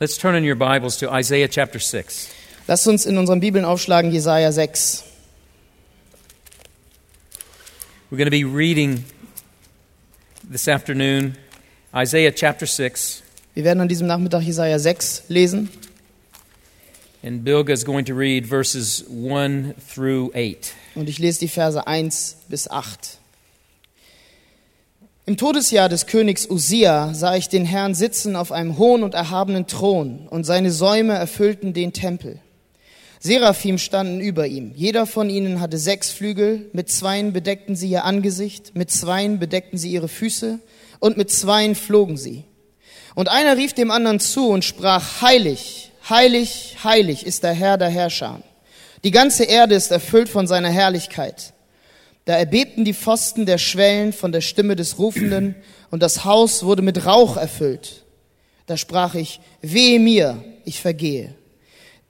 Let's turn in your Bibles to Isaiah chapter 6. Lasst uns in unseren Bibeln aufschlagen Jesaja 6. We're going to be reading this afternoon Isaiah chapter 6, Wir werden an diesem Nachmittag Jesaja 6 lesen and Bilga is going to read verses 1 through 8. und ich lese die Verse 1 bis 8. Im Todesjahr des Königs Usia sah ich den Herrn sitzen auf einem hohen und erhabenen Thron und seine Säume erfüllten den Tempel. Seraphim standen über ihm. Jeder von ihnen hatte sechs Flügel. Mit zweien bedeckten sie ihr Angesicht, mit zweien bedeckten sie ihre Füße und mit zweien flogen sie. Und einer rief dem anderen zu und sprach, Heilig, heilig, heilig ist der Herr der Herrscher. Die ganze Erde ist erfüllt von seiner Herrlichkeit. Da erbebten die Pfosten der Schwellen von der Stimme des Rufenden und das Haus wurde mit Rauch erfüllt. Da sprach ich, wehe mir, ich vergehe.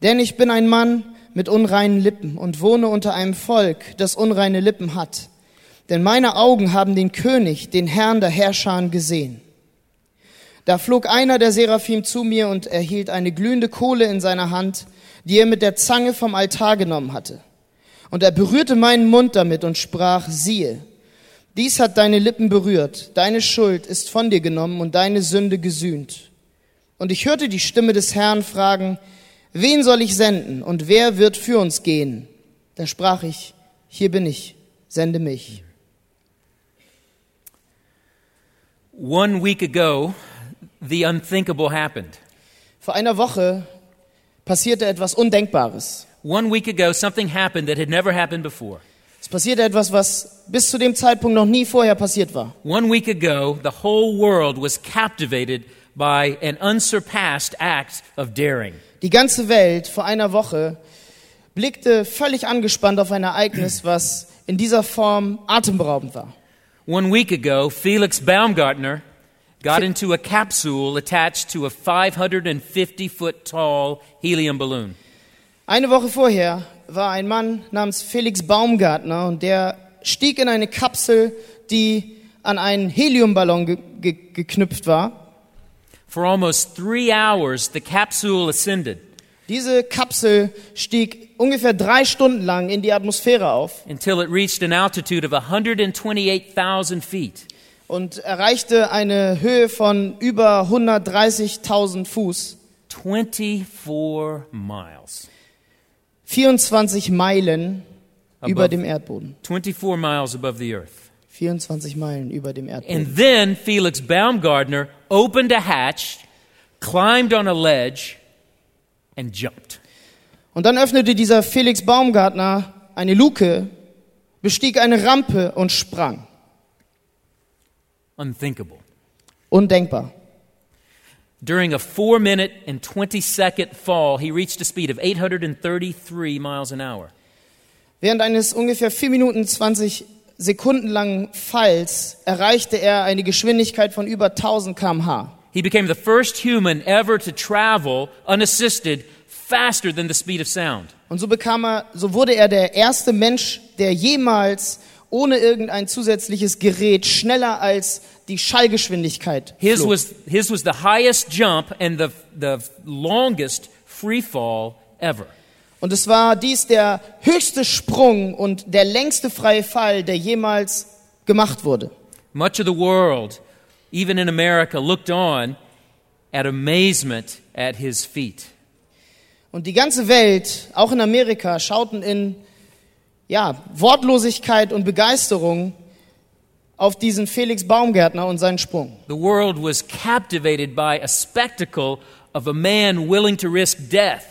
Denn ich bin ein Mann mit unreinen Lippen und wohne unter einem Volk, das unreine Lippen hat. Denn meine Augen haben den König, den Herrn der Herrscher gesehen. Da flog einer der Seraphim zu mir und erhielt eine glühende Kohle in seiner Hand, die er mit der Zange vom Altar genommen hatte. Und er berührte meinen Mund damit und sprach, siehe, dies hat deine Lippen berührt, deine Schuld ist von dir genommen und deine Sünde gesühnt. Und ich hörte die Stimme des Herrn fragen, wen soll ich senden und wer wird für uns gehen? Da sprach ich, hier bin ich, sende mich. One week ago, the unthinkable happened. Vor einer Woche passierte etwas Undenkbares. One week ago, something happened that had never happened before. Es passierte etwas, was bis zu dem Zeitpunkt noch nie vorher passiert war. One week ago, the whole world was captivated by an unsurpassed act of daring. Die ganze Welt vor einer Woche blickte völlig angespannt auf ein Ereignis, was in dieser Form atemberaubend war. One week ago, Felix Baumgartner got into a capsule attached to a 550 foot tall helium balloon. Eine Woche vorher war ein Mann namens Felix Baumgartner und der stieg in eine Kapsel, die an einen Heliumballon ge ge geknüpft war. For almost three hours, the capsule ascended Diese Kapsel stieg ungefähr drei Stunden lang in die Atmosphäre auf until it reached an altitude of 128,000 feet. und erreichte eine Höhe von über 130.000 Fuß, 24 miles. 24 Meilen über dem Erdboden. 24 miles above the earth. 24 Meilen über dem Erdboden. And then Felix Baumgartner opened a hatch, climbed on a ledge, and jumped. Und dann öffnete dieser Felix Baumgartner eine Luke, bestieg eine Rampe und sprang. Unthinkable. Undenkbar. During a 4 minute and 20 second fall, he reached a speed of 833 miles an hour. Während eines ungefähr 4 Minuten 20 Sekunden langen Falls erreichte er eine Geschwindigkeit von über 1000 km/h. He became the first human ever to travel unassisted faster than the speed of sound. Und so bekam er, so wurde er der erste Mensch, der jemals ohne irgendein zusätzliches Gerät schneller als die Schallgeschwindigkeit His flog. was, his was the highest jump and the, the longest free fall ever. Und es war dies der höchste Sprung und der längste freie Fall, der jemals gemacht wurde. Much of the world, even in America, looked on at amazement at his feet. Und die ganze Welt, auch in Amerika, schauten in ja, Wortlosigkeit und Begeisterung auf diesen Felix Baumgärtner und seinen Sprung. The world was captivated by a spectacle of a man willing to risk death.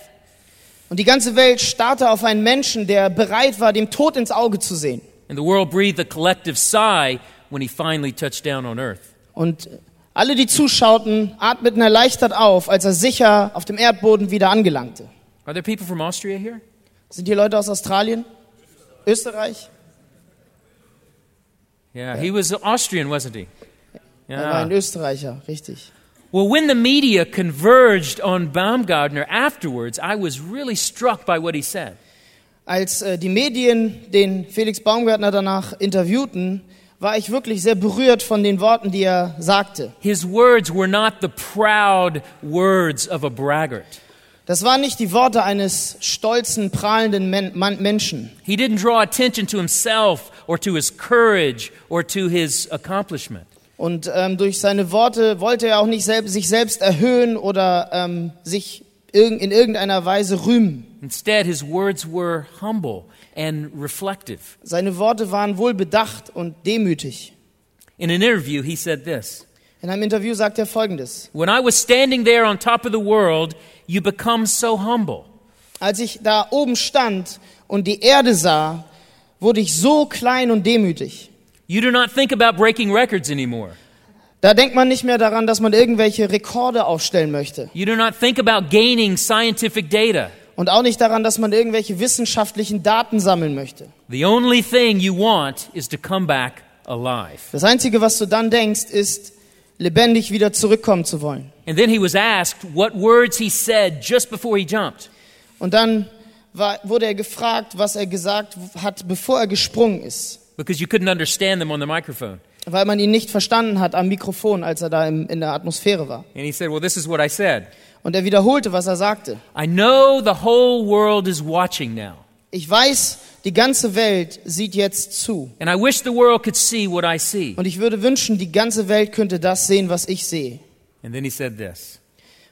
Und die ganze Welt starrte auf einen Menschen, der bereit war, dem Tod ins Auge zu sehen. And the world breathed a collective sigh when he finally touched down on earth. Und alle, die zuschauten, atmeten erleichtert auf, als er sicher auf dem Erdboden wieder angelangte. Are there people from Austria here? Sind hier Leute aus Australien? Österreich? Yeah, he was Austrian, wasn't he? Er war ein Yeah. Österreicher, richtig. Well, when the media converged on Baumgartner afterwards, I was really struck by what he said. Als äh, die Medien den Felix Baumgärtner danach interviewten, war ich wirklich sehr berührt von den Worten, die er sagte. His words were not the proud words of a braggart. Das waren nicht die Worte eines stolzen, prahlenden Men Man Menschen. He didn't draw attention to himself or to his courage or to his accomplishment. Und ähm, durch seine Worte wollte er auch nicht selb sich selbst erhöhen oder ähm, sich irg in irgendeiner Weise rühmen. Instead, his words were humble and reflective. Seine Worte waren wohl bedacht und demütig. In an interview, he said this In einem Interview sagt er Folgendes. When I was standing there on top of the world, you become so humble. Als ich da oben stand und die Erde sah, wurde ich so klein und demütig. You do not think about breaking records anymore. Da denkt man nicht mehr daran, dass man irgendwelche Rekorde aufstellen möchte. You do not think about gaining scientific data. Und auch nicht daran, dass man irgendwelche wissenschaftlichen Daten sammeln möchte. The only thing you want is to come back alive. Das Einzige, was du dann denkst, ist, lebendig wieder zurückkommen zu wollen. And then he was asked what words he said just before he jumped. Und dann war, wurde er gefragt, was er gesagt hat, bevor er gesprungen ist. because you couldn't understand them on the microphone. Weil man ihn nicht verstanden hat am Mikrofon, als er da im, in der Atmosphäre war. And he said, Well, this is what I said. Und er wiederholte, was er sagte. I know the whole world is watching now. Ich weiß, die ganze Welt sieht jetzt zu. And I wish the world could see what I see. Und ich würde wünschen, die ganze Welt könnte das sehen, was ich sehe. And then he said this.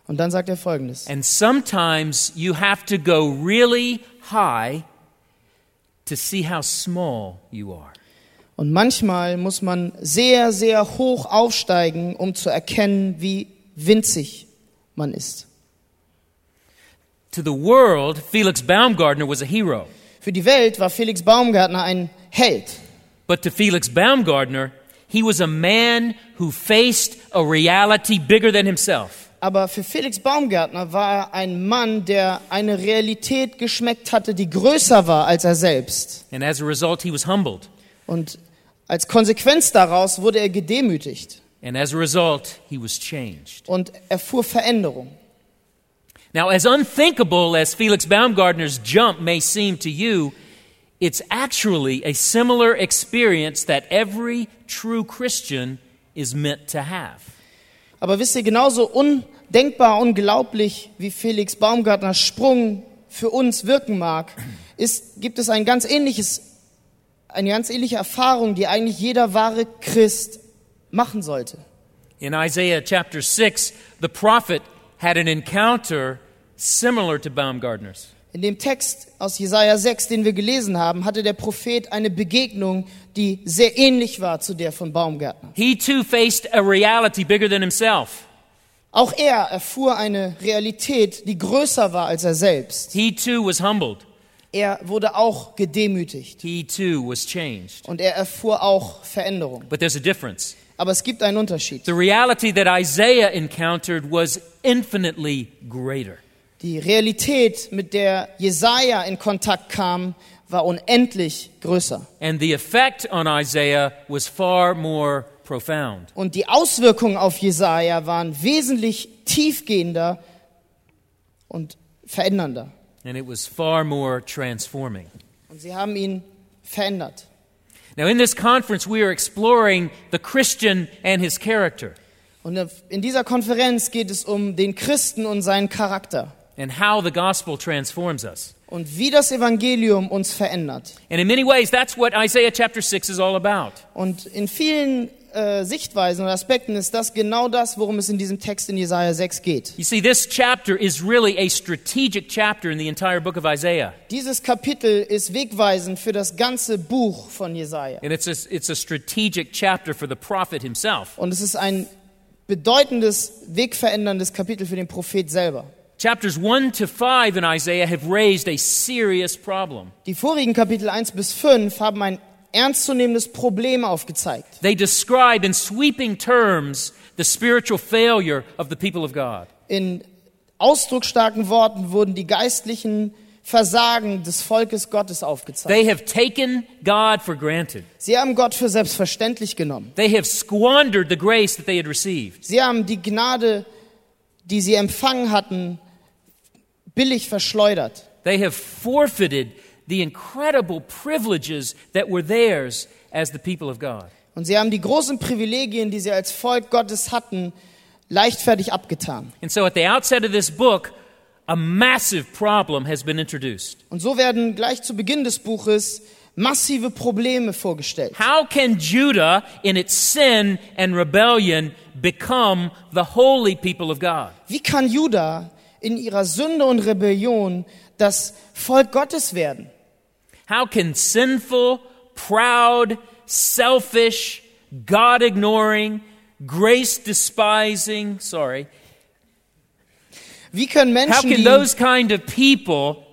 Und dann sagt er Folgendes. And sometimes you have to go really high to see how small you are. Und manchmal muss man sehr, sehr hoch aufsteigen, um zu erkennen, wie winzig man ist. To the world, Felix Baumgartner was a hero. Für die Welt war Felix Baumgartner ein Held. But to Felix Baumgartner, he was a man who faced a reality bigger than himself. Aber für Felix Baumgartner war er ein Mann, der eine Realität geschmeckt hatte, die größer war als er selbst. And as a result, he was humbled. Und als Konsequenz daraus wurde er gedemütigt And as a result, he was changed. und erfuhr Veränderung. Now, as unthinkable as Felix Baumgartner's jump may seem to you, it's actually a similar experience that every true Christian is meant to have. Aber wisst ihr, genauso undenkbar, unglaublich, wie Felix Baumgartners Sprung für uns wirken mag, ist, gibt es ein ganz ähnliches, eine ganz ähnliche Erfahrung, die eigentlich jeder wahre Christ machen sollte. In Isaiah chapter 6, the prophet had an encounter similar to Baumgartner's. In dem Text aus Jesaja 6, den wir gelesen haben, hatte der Prophet eine Begegnung, die sehr ähnlich war zu der von Baumgartner. He too faced a reality bigger than himself. Auch er erfuhr eine Realität, die größer war als er selbst. He too was humbled. Er wurde auch gedemütigt He too was changed. und er erfuhr auch Veränderung. But there's a difference. Aber es gibt einen Unterschied. The reality that Isaiah encountered was infinitely greater. Die Realität, mit der Jesaja in Kontakt kam, war unendlich größer. And the effect on Isaiah was far more profound. Und die Auswirkungen auf Jesaja waren wesentlich tiefgehender und verändernder. And it was far more transforming. Und sie haben ihn verändert. Now, in this conference, we are exploring the Christian and his character Und in dieser Konferenz geht es um den Christen und seinen Charakter and how the gospel transforms us. und wie das Evangelium uns verändert. And in many ways, that's what Isaiah chapter 6 is all about. Und in vielen äh, Sichtweisen und Aspekten ist das genau das, worum es in diesem Text in Jesaja 6 geht. You see, this chapter is really a strategic chapter in the entire book of Isaiah. Dieses Kapitel ist wegweisend für das ganze Buch von Jesaja. And it's a, it's a strategic chapter for the prophet himself. Und es ist ein bedeutendes, wegveränderndes Kapitel für den Prophet selber. Chapters 1 to 5 in Isaiah have raised a serious problem. Die vorigen Kapitel 1 bis 5 haben ein ernstzunehmendes Problem aufgezeigt. They describe in sweeping terms the spiritual failure of the people of God. In ausdrucksstarken Worten wurden die geistlichen Versagen des Volkes Gottes aufgezeigt. They have taken God for granted. Sie haben Gott für selbstverständlich genommen. They have squandered the grace that they had received. Sie haben die Gnade, die sie empfangen hatten, billig verschleudert. They have forfeited the incredible privileges that were theirs as the people of God. Und sie haben die großen Privilegien, die sie als Volk Gottes hatten, leichtfertig abgetan. And so at the outset of this book, a massive problem has been introduced. Und so werden gleich zu Beginn des Buches massive Probleme vorgestellt. How can Judah, in its sin and rebellion, become the holy people of God? Wie kann Juda in ihrer Sünde und Rebellion das Volk Gottes werden? How can sinful, proud, selfish, God ignoring, grace despising, sorry, Wie können how Menschen, can die, those kind of people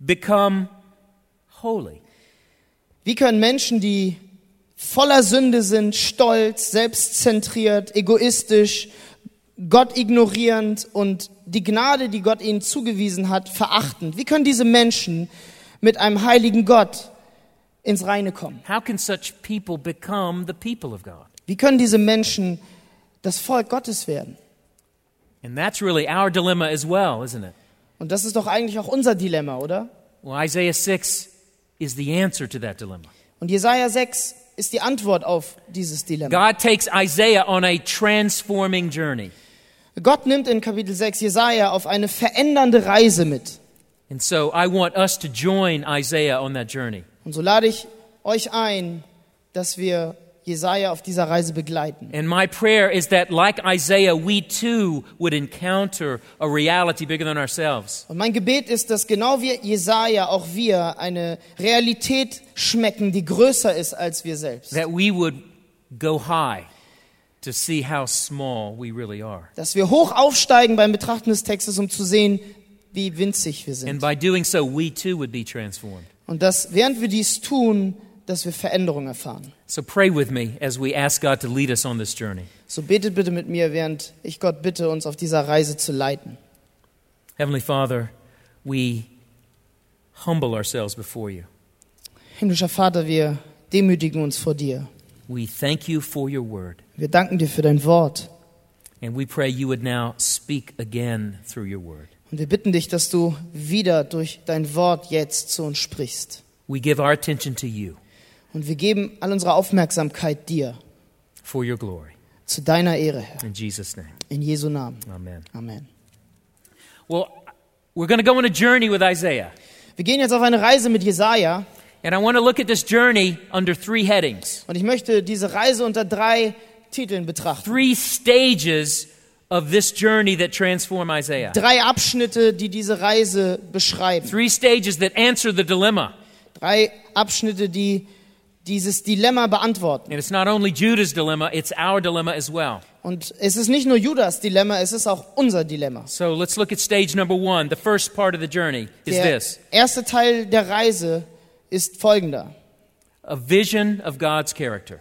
become holy? wie können Menschen, die voller Sünde sind, stolz, selbstzentriert, egoistisch, Gott ignorierend und die Gnade, die Gott ihnen zugewiesen hat, verachtend? Wie können diese Menschen mit einem heiligen Gott ins Reine kommen? How can such people become the people of God? Wie können diese Menschen das Volk Gottes werden? And that's really our dilemma as well, isn't it? Und das ist doch eigentlich auch unser Dilemma, oder? Well, Isaiah 6 is the answer to that dilemma. Und Jesaja 6 ist die Antwort auf dieses Dilemma. God takes Isaiah on a transforming journey. Gott nimmt in Kapitel 6 Jesaja auf eine verändernde Reise mit. And so I want us to join Isaiah on that journey. Und so lade ich euch ein, dass wir Jesaja auf dieser Reise begleiten. And my prayer is that, like Isaiah, we too would encounter a reality bigger than ourselves. Und mein Gebet ist, dass genau wie Jesaja auch wir eine Realität schmecken, die größer ist als wir selbst. That we would go high to see how small we really are. Dass wir hoch aufsteigen beim Betrachten des Textes, um zu sehen, wie winzig wir And sind. by doing so, we too would be transformed. Und dass, während wir dies tun, dass wir Veränderung erfahren. So pray with me as we ask God to lead us on this journey. So betet bitte mit mir, während ich Gott bitte, uns auf dieser Reise zu leiten. Heavenly Father, we humble ourselves before you. Himmlischer Vater, wir demütigen uns vor dir. We thank you for your word. Wir danken dir für dein Wort. And we pray you would now speak again through your word. Und wir bitten dich, dass du wieder durch dein Wort jetzt zu uns sprichst. We give our attention to you Und wir geben all unsere Aufmerksamkeit dir, for your glory. zu deiner Ehre, Herr. In Jesus' name, In Jesu Namen. amen. Amen. Well, we're going to go on a journey with Isaiah. Wir gehen jetzt auf eine Reise mit Jesaja And I want to look at this journey under three headings und ich möchte diese Reise unter drei Titeln betrachten. three stages of this journey that transform Isaiah. Drei Abschnitte, die diese Reise beschreiben. Three stages that answer the dilemma. Drei Abschnitte, die dieses Dilemma beantworten. And it's not only Judah's dilemma, it's our dilemma as well. Und es ist nicht nur Judas Dilemma, es ist auch unser Dilemma. So let's look at stage number one. The first part of the journey is Der this erste Teil der Reise ist folgender. a vision of God's character.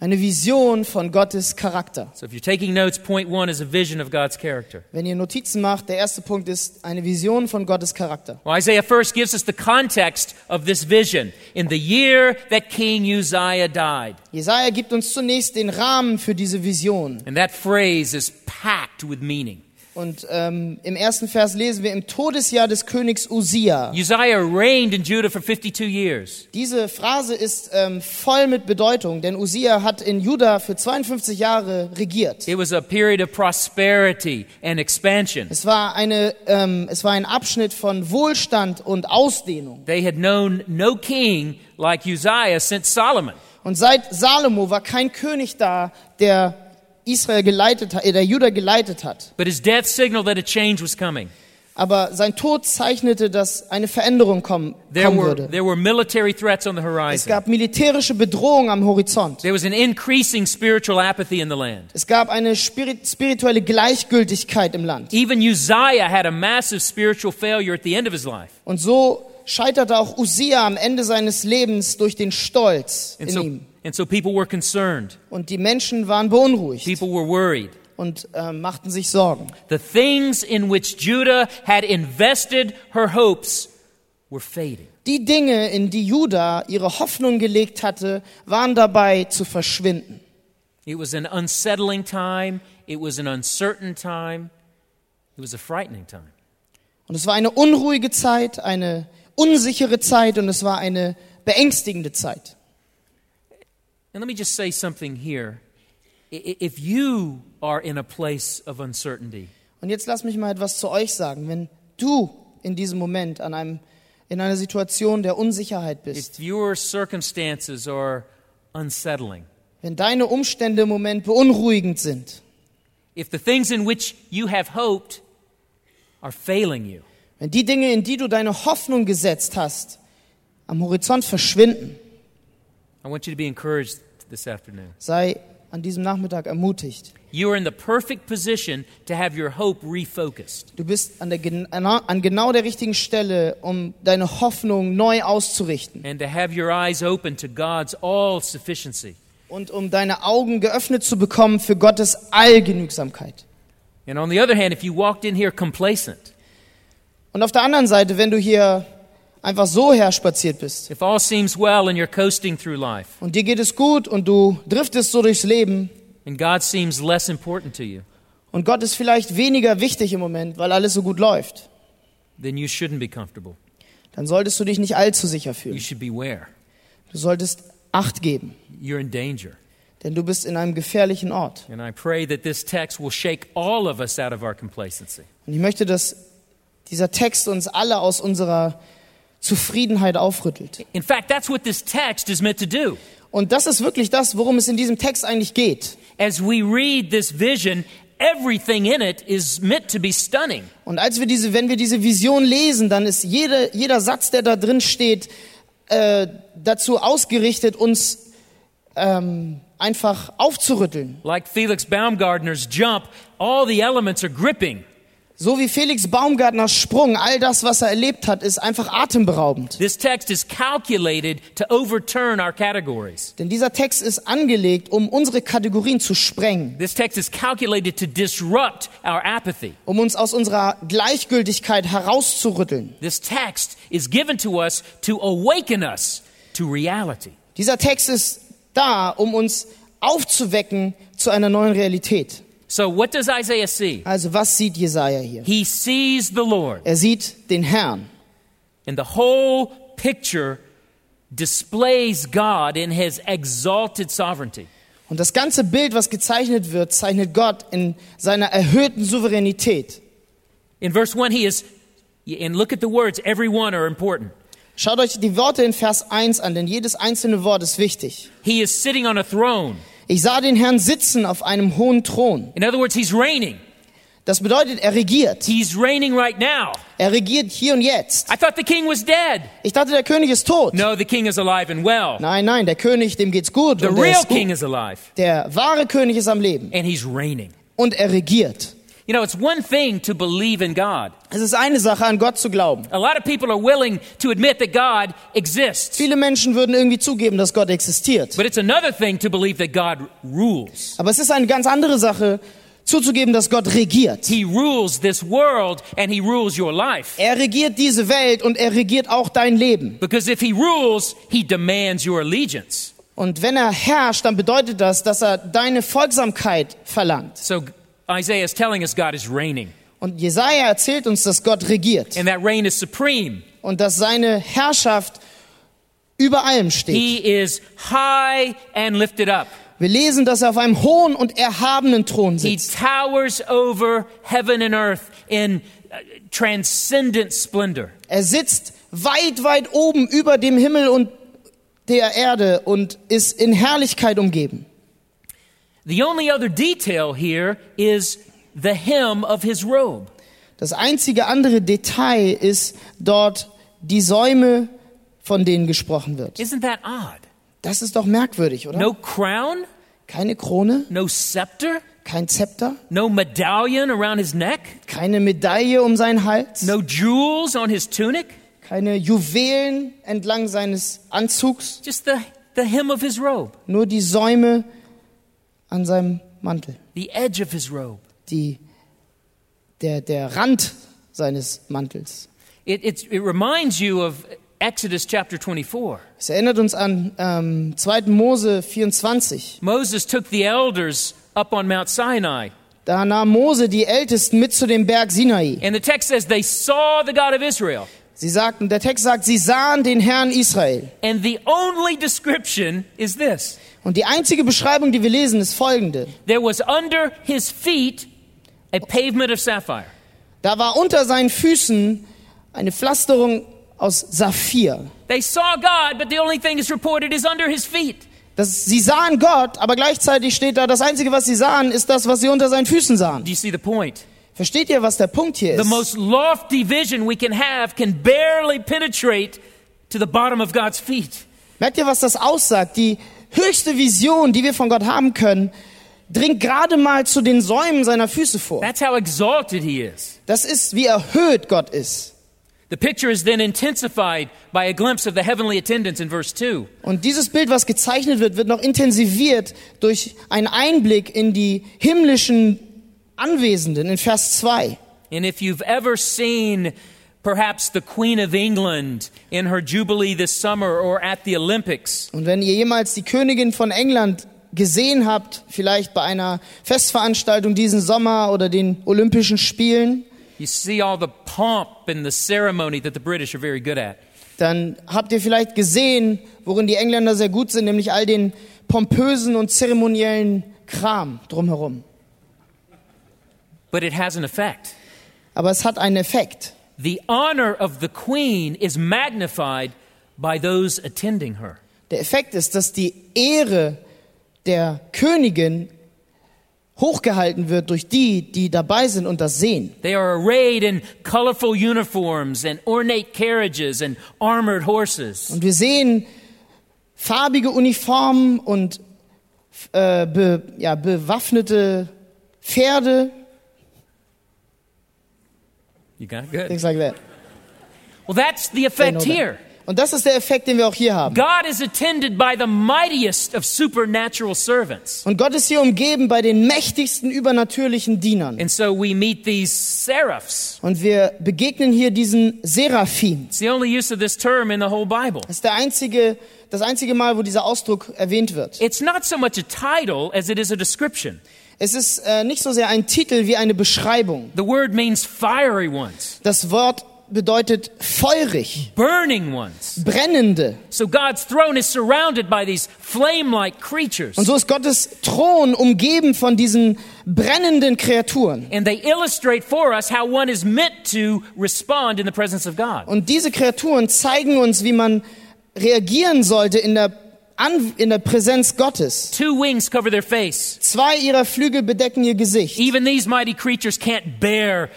Eine Vision von Gottes Charakter. So if you're taking notes, point one is a vision of God's character. Wenn ihr Notizen macht, der erste Punkt ist eine Vision von Gottes Charakter. Well, Isaiah first gives us the context of this vision. In the year that King Uzziah died. Jesaja gibt uns zunächst den Rahmen für diese Vision. And that phrase is packed with meaning. Und ähm, im ersten Vers lesen wir im Todesjahr des Königs Usia. Uzziah reigned in Judah for 52 years. Diese Phrase ist ähm, voll mit Bedeutung, denn Usia hat in Juda für 52 Jahre regiert. It was a period of prosperity and expansion. Es war, eine, ähm, es war ein Abschnitt von Wohlstand und Ausdehnung. They had known no king like Uzziah since Solomon. Und seit Salomo war kein König da, der Israel geleitet hat, äh, der Juda geleitet hat. But his death signaled that a change was coming. Aber sein Tod zeichnete, dass eine Veränderung kommen, There kommen were, würde. there were military threats on the Es horizon. gab militärische Bedrohungen am Horizont. There was an increasing spiritual apathy in the land. Es gab eine spirit spirituelle Gleichgültigkeit im Land. Even Uzziah had a massive spiritual failure at the end of his life. Und so scheiterte auch Usia am Ende seines Lebens durch den Stolz And in so, ihm. And so people were concerned. Und die Menschen waren beunruhigt People were worried. und äh, machten sich Sorgen. The things in which Judah had invested her hopes were fading. Die Dinge, in die Juda ihre Hoffnung gelegt hatte, waren dabei zu verschwinden. It was an unsettling time. It was an uncertain time. It was a frightening time. Und es war eine unruhige Zeit, eine unsichere Zeit und es war eine beängstigende Zeit. And let me just say something here. If you are in a place of uncertainty, Und jetzt lass mich mal etwas zu euch sagen. Wenn du in diesem Moment an einem, in einer Situation der Unsicherheit bist, if your circumstances are unsettling, wenn deine Umstände im Moment beunruhigend sind, if the things in which you have hoped are failing you, wenn die Dinge, in die du deine Hoffnung gesetzt hast, am Horizont verschwinden, I want you to be encouraged this afternoon. sei an diesem Nachmittag ermutigt. You are in the perfect position to have your hope refocused. Du bist an, der, an genau der richtigen Stelle, um deine Hoffnung neu auszurichten and to have your eyes open to God's all sufficiency. und um deine Augen geöffnet zu bekommen für Gottes Allgenügsamkeit. And on the other hand, if you walked in here complacent, Und auf der anderen Seite, wenn du hier einfach so herspaziert bist if all seems well and you're coasting through life, und dir geht es gut und du driftest so durchs Leben and God seems less important to you, und Gott ist vielleicht weniger wichtig im Moment, weil alles so gut läuft, then you shouldn't be comfortable. dann solltest du dich nicht allzu sicher You fühlen. should beware. Du solltest Acht geben, You're in danger. denn du bist in einem gefährlichen Ort. And I pray that this text will shake all of us out of our complacency. Und ich möchte, dass dieser Text uns alle aus unserer Zufriedenheit aufrüttelt. In fact, that's what this text is meant to do. Und das ist wirklich das, worum es in diesem Text eigentlich geht. As we read this vision, everything in it is meant to be stunning. Und als wir diese, wenn wir diese Vision lesen, dann ist jede, jeder Satz, der da drin steht, äh, dazu ausgerichtet, uns ähm, einfach aufzurütteln. Like Felix Baumgartner's jump, all the elements are gripping. So wie Felix Baumgartners Sprung, all das, was er erlebt hat, ist einfach atemberaubend. This text is calculated to overturn our categories. Denn dieser Text ist angelegt, um unsere Kategorien zu sprengen, This text is calculated to disrupt our apathy. um uns aus unserer Gleichgültigkeit herauszurütteln. This text is given to us to awaken us to reality. Dieser Text ist da, um uns aufzuwecken zu einer neuen Realität. So, what does Isaiah see? Also was sieht Jesaja hier? He sees the Lord, Er sieht den Herrn. and the whole picture displays God in his exalted sovereignty. Und das ganze Bild, was gezeichnet wird, zeichnet Gott in seiner erhöhten Souveränität. In verse 1, he is, and look at the words, every one are important. Schaut euch die Worte in Vers 1 an, denn jedes einzelne Wort ist wichtig. He is sitting on a throne. Ich sah den Herrn sitzen auf einem hohen Thron. In other words, he's reigning. Das bedeutet, er regiert. He's reigning right now. Er regiert hier und jetzt. I thought the king was dead. Ich dachte, der König ist tot. No, the king is alive and well. Nein, nein, der König, dem geht's gut. The real ist gut. king is alive, der wahre König ist am Leben. and he's reigning. Und er regiert. You know, it's one thing to believe in God. Es ist eine Sache, an Gott zu glauben. A lot of people are willing to admit that God exists. Viele Menschen würden irgendwie zugeben, dass Gott existiert. But it's another thing to believe that God rules. Aber es ist eine ganz andere Sache, zuzugeben, dass Gott regiert. He rules this world and he rules your life. Er regiert diese Welt und er regiert auch dein Leben. Because if he rules, he demands your allegiance. Und wenn er herrscht, dann bedeutet das, dass er deine Folgsamkeit verlangt. So Isaiah is telling us God is reigning. Und Jesaja erzählt uns, dass Gott regiert And that reign is supreme. und dass seine Herrschaft über allem steht. He is high and lifted up. Wir lesen, dass er auf einem hohen und erhabenen Thron He sitzt. towers over heaven and earth in uh, transcendent splendor. Er sitzt weit, weit oben über dem Himmel und der Erde und ist in Herrlichkeit umgeben. The only other detail here is the hem of his robe. Das einzige andere Detail ist dort die Säume, von denen gesprochen wird. Isn't that odd? Das ist doch merkwürdig, oder? No crown, Keine Krone, no scepter, kein Zepter, no medallion around his neck, keine Medaille um seinen Hals, no jewels on his tunic, keine Juwelen entlang seines Anzugs, just the, the hem of his robe, nur die Säume an seinem Mantel, the edge of his robe. die, der, der Rand seines Mantels. It, it's, it reminds you of Exodus chapter 24. Es erinnert uns an ähm, 2. Mose 24. Moses took the elders up on Mount Sinai, Da nahm Mose die Ältesten mit zu dem Berg Sinai. and the text says they saw the God of Israel. Sie sagten, der Text sagt, sie sahen den Herrn Israel. And the only description is this Und die einzige Beschreibung, die wir lesen, ist folgende. There was under his feet a pavement of sapphire. Da war unter seinen Füßen eine Pflasterung aus Saphir. They saw God, but the only thing is reported is under his feet. Das, sie sahen Gott, aber gleichzeitig steht da, das Einzige, was sie sahen, ist das, was sie unter seinen Füßen sahen. Do you see the point? Versteht ihr, was der Punkt hier The ist? most lofty vision we can have can barely penetrate to the bottom of God's feet. Merkt ihr, was das aussagt? Die höchste Vision, die wir von Gott haben können, dringt gerade mal zu den Säumen seiner Füße vor. That's how exalted he is. Das ist, wie erhöht Gott ist. The picture is then intensified by a glimpse of the heavenly attendants in verse 2. Und dieses Bild, was gezeichnet wird, wird noch intensiviert durch einen Einblick in die himmlischen Anwesenden in Vers 2. And if you've ever seen perhaps the Queen of England in her Jubilee this summer or at the Olympics, Und wenn ihr jemals die Königin von England gesehen habt, vielleicht bei einer Festveranstaltung diesen Sommer oder den Olympischen Spielen, you see all the pomp and the ceremony that the British are very good at. dann habt ihr vielleicht gesehen, worin die Engländer sehr gut sind, nämlich all den pompösen und zeremoniellen Kram drumherum. But it has an effect. Aber es hat einen Effekt. The honor of the Queen is magnified by those attending her. Der Effekt ist, dass die Ehre der Königin hochgehalten wird durch die, die dabei sind und das sehen. They are arrayed in colorful uniforms and ornate carriages and armored horses. Und wir sehen farbige Uniformen und äh, be, ja, bewaffnete Pferde, You got it? Good. things like that. Well, that's the effect here. Und das ist der Effekt, den wir auch hier haben. God is attended by the mightiest of supernatural servants. Und Gott ist hier umgeben bei den mächtigsten übernatürlichen Dienern. And so we meet these seraphs. Und wir begegnen hier diesen Seraphim. It's the only use of this term in the whole Bible. Das ist der einzige, das einzige Mal, wo dieser Ausdruck erwähnt wird. It's not so much a title as it is a description. Es ist äh, nicht so sehr ein Titel wie eine Beschreibung. The word means fiery ones, Das Wort bedeutet feurig, burning ones. brennende. So God's throne is surrounded by these flame like creatures. Und so ist Gottes Thron umgeben von diesen brennenden Kreaturen. And they illustrate for us how one is meant to respond in the presence of God. Und diese Kreaturen zeigen uns, wie man reagieren sollte in der, An in der Präsenz Gottes. Two wings cover their face. Zwei ihrer Flügel bedecken ihr Gesicht. Even these mighty creatures can't bear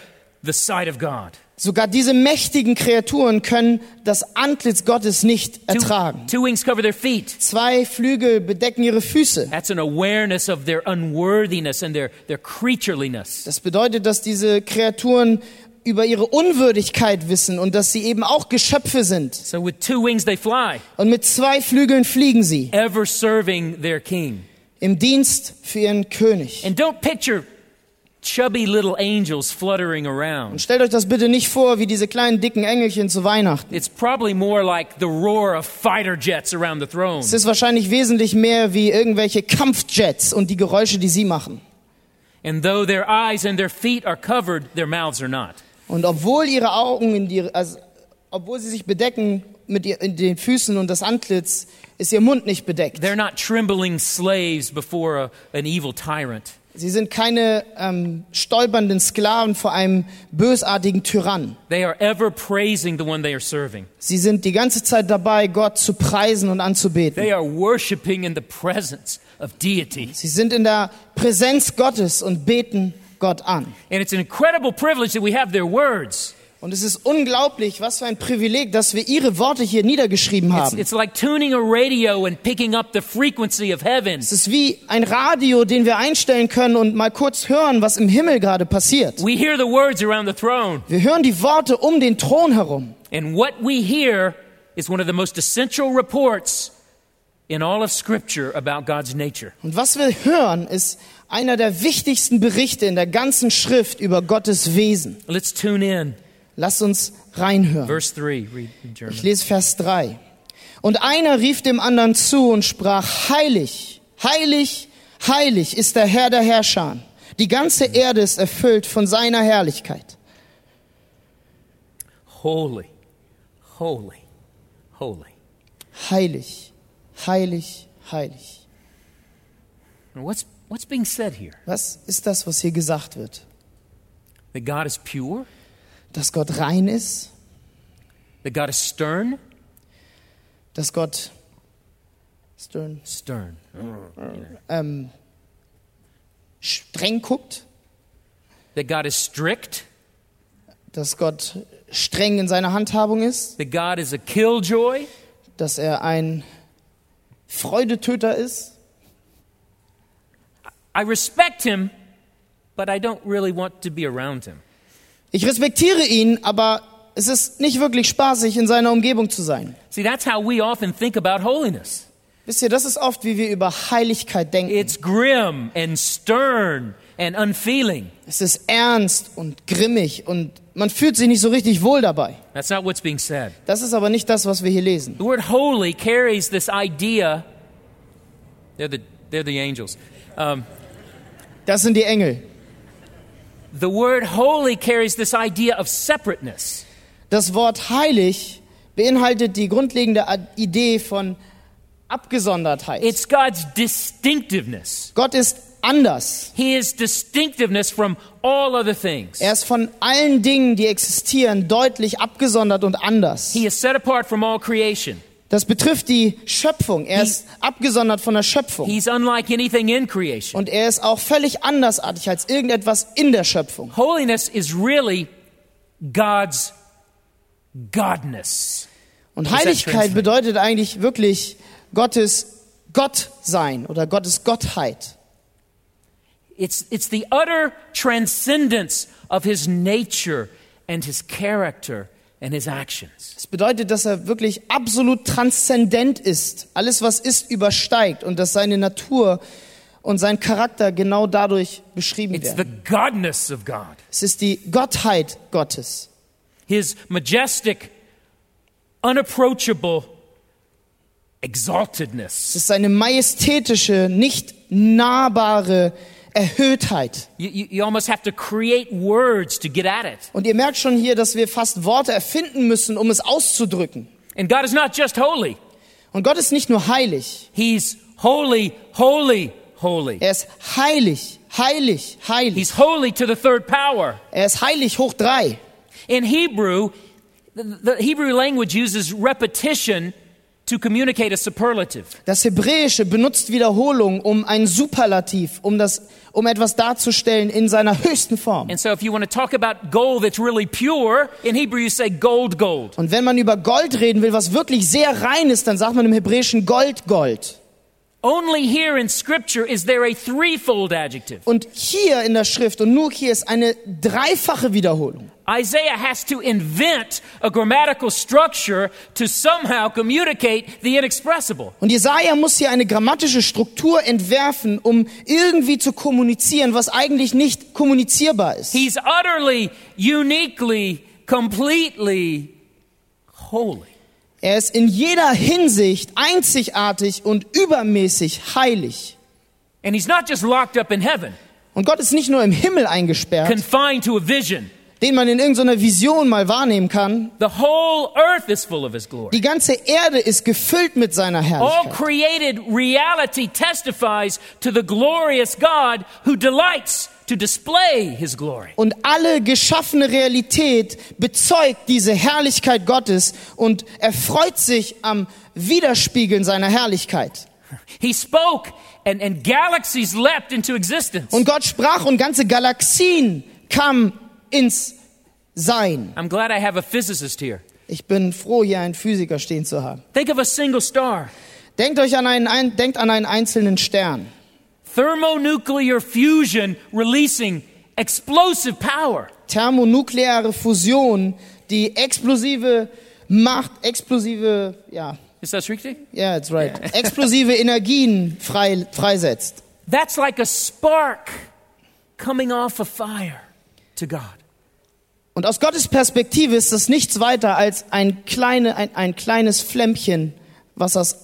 the sight of God. Sogar diese mächtigen Kreaturen können das Antlitz Gottes nicht Two, ertragen. two wings cover their feet. Zwei Flügel bedecken ihre Füße. That's an awareness of their unworthiness and their, their creatureliness. Das bedeutet, dass diese Kreaturen über ihre Unwürdigkeit wissen und dass sie eben auch Geschöpfe sind. So with two wings they fly, Und mit zwei Flügeln fliegen sie ever serving their king. im Dienst für ihren König. And don't picture chubby little angels fluttering Und around. stellt euch das bitte nicht vor wie diese kleinen dicken Engelchen zu Weihnachten. It's probably more like the roar of fighter jets around the throne. Es ist wahrscheinlich wesentlich mehr wie irgendwelche Kampfjets und die Geräusche, die sie machen. And though their eyes and their feet are covered, their mouths are not. Und obwohl ihre Augen, die, also, obwohl sie sich bedecken mit ihr, den Füßen und das Antlitz, ist ihr Mund nicht bedeckt. They're not trembling slaves before a, an evil tyrant. Sie sind keine ähm, stolpernden Sklaven vor einem bösartigen Tyrann. They are ever praising the one they are serving. Sie sind die ganze Zeit dabei, Gott zu preisen und anzubeten. They are worshiping in the presence of deity. Sie sind in der Präsenz Gottes und beten Gott an. And it's an incredible privilege that we have their words. Und es ist unglaublich, was für ein Privileg, dass wir ihre Worte hier niedergeschrieben It's, haben. it's like tuning a radio and picking up the frequency of heaven. Es ist wie ein Radio, den wir einstellen können und mal kurz hören, was im Himmel gerade passiert. We hear the words around the throne. Wir hören die Worte um den Thron herum. And what we hear is one of the most essential reports in all of Scripture about God's nature. Und was wir hören, ist einer der wichtigsten Berichte in der ganzen Schrift über Gottes Wesen. Let's tune in. Lasst uns reinhören. Verse 3, read in German. Ich lese Vers 3. Und einer rief dem anderen zu und sprach, heilig, heilig, heilig ist der Herr der Herrscher. Die ganze Erde ist erfüllt von seiner Herrlichkeit. Holy, holy, holy. Heilig, heilig, heilig. What's, what's being said here? Was ist das, was hier gesagt wird? That God is pure? Dass Gott rein ist, That God is stern? dass Gott stern, Stern. ähm, streng guckt, That God is strict? dass Gott streng in seiner Handhabung ist, That God is a killjoy? dass er ein Freudetöter ist. I respect him, but I don't really want to be around him. Ich respektiere ihn, aber es ist nicht wirklich spaßig, in seiner Umgebung zu sein. See, that's how we often think about holiness. Wisst ihr, das ist oft, wie wir über Heiligkeit denken. It's grim and stern and unfeeling. Es ist ernst und grimmig und man fühlt sich nicht so richtig wohl dabei. That's not what's being said. Das ist aber nicht das, was wir hier lesen. The word holy carries this idea. They're the, they're the angels. Um, Das sind die Engel. the word holy carries this idea of separateness. Das Wort heilig beinhaltet die grundlegende Idee von Abgesondertheit. It's God's distinctiveness. Gott ist anders. His distinctiveness from all other things. Er ist von allen Dingen, die existieren, deutlich abgesondert und anders. He is set apart from all creation. Das betrifft die Schöpfung. Er ist abgesondert von der Schöpfung. He's unlike anything in creation. Und er ist auch völlig andersartig als irgendetwas in der Schöpfung. Holiness is really God's godness. Und Heiligkeit bedeutet eigentlich wirklich Gottes Gottsein oder Gottes Gottheit. It's, it's the utter transcendence of his nature and his character and his actions. Es bedeutet, dass er wirklich absolut transzendent ist. Alles, was ist, übersteigt und dass seine Natur und sein Charakter genau dadurch beschrieben It's the werden. godness of God. Es ist die Gottheit Gottes. His majestic, unapproachable exaltedness. Es ist seine majestätische, nicht nahbare Erhöhtheit. You, you, you almost have to create words to get at it. Und ihr merkt schon hier, dass wir fast Worte erfinden müssen, um es auszudrücken. And God is not just holy, Und Gott ist nicht nur heilig, He's holy, holy, holy. er ist heilig, heilig, heilig. He's holy to the third power. Er ist heilig hoch drei. In Hebrew, the, the Hebrew language uses repetition to communicate a superlative. Das Hebräische benutzt Wiederholung, um ein Superlativ, um, das, um etwas darzustellen in seiner höchsten Form. And so if you want to talk about gold that's really pure, in Hebrew you say gold, gold. Und wenn man über Gold reden will, was wirklich sehr rein ist, dann sagt man im Hebräischen Gold, Gold. Only here in Scripture is there a threefold adjective. Und hier in der Schrift und nur hier ist eine dreifache Wiederholung. Isaiah has to invent a grammatical structure to somehow communicate the inexpressible. Und Jesaja muss hier eine grammatische Struktur entwerfen, um irgendwie zu kommunizieren, was eigentlich nicht kommunizierbar ist. He's utterly, uniquely, completely holy. Er ist in jeder Hinsicht einzigartig und übermäßig heilig. And he's not just locked up in heaven, Und Gott ist nicht nur im Himmel eingesperrt, confined to a vision. Den man in irgendeiner Vision mal wahrnehmen kann. The whole earth is full of his glory. Die ganze Erde ist gefüllt mit seiner All Herrlichkeit. created reality testifies to the glorious God who delights to display his glory. Und alle geschaffene Realität bezeugt diese Herrlichkeit Gottes und erfreut sich am Widerspiegeln seiner Herrlichkeit. He spoke and, and galaxies leapt into existence. Und Gott sprach und ganze Galaxien kamen ins Sein. I'm glad I have a physicist here. Ich bin froh, hier einen Physiker stehen zu haben. Think of a single star. Denkt euch an einen, ein, denkt an einen einzelnen Stern. Thermonuclear fusion releasing explosive power. Thermonukleare Fusion, die explosive Macht, explosive, ja, Is that richtig? yeah, it's right, explosive Energien frei, freisetzt. That's like a spark coming off a fire to God. Und aus Gottes Perspektive ist das nichts weiter als ein, kleine, ein, ein kleines Flämmchen, was aus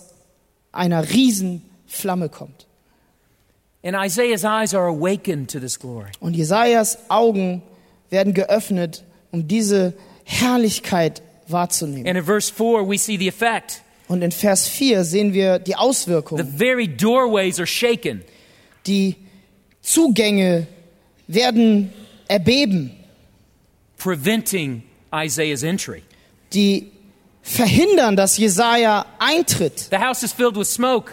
einer riesen Flamme kommt. And Isaiah's eyes are awakened to this glory. Und Jesajas Augen werden geöffnet, um diese Herrlichkeit wahrzunehmen. And in verse 4, we see the effect. Und in Vers 4 sehen wir die The Auswirkungen. very doorways are shaken. Die Zugänge werden erbeben. Preventing Isaiah's entry. Die verhindern, dass Jesaja eintritt. The house is filled with smoke.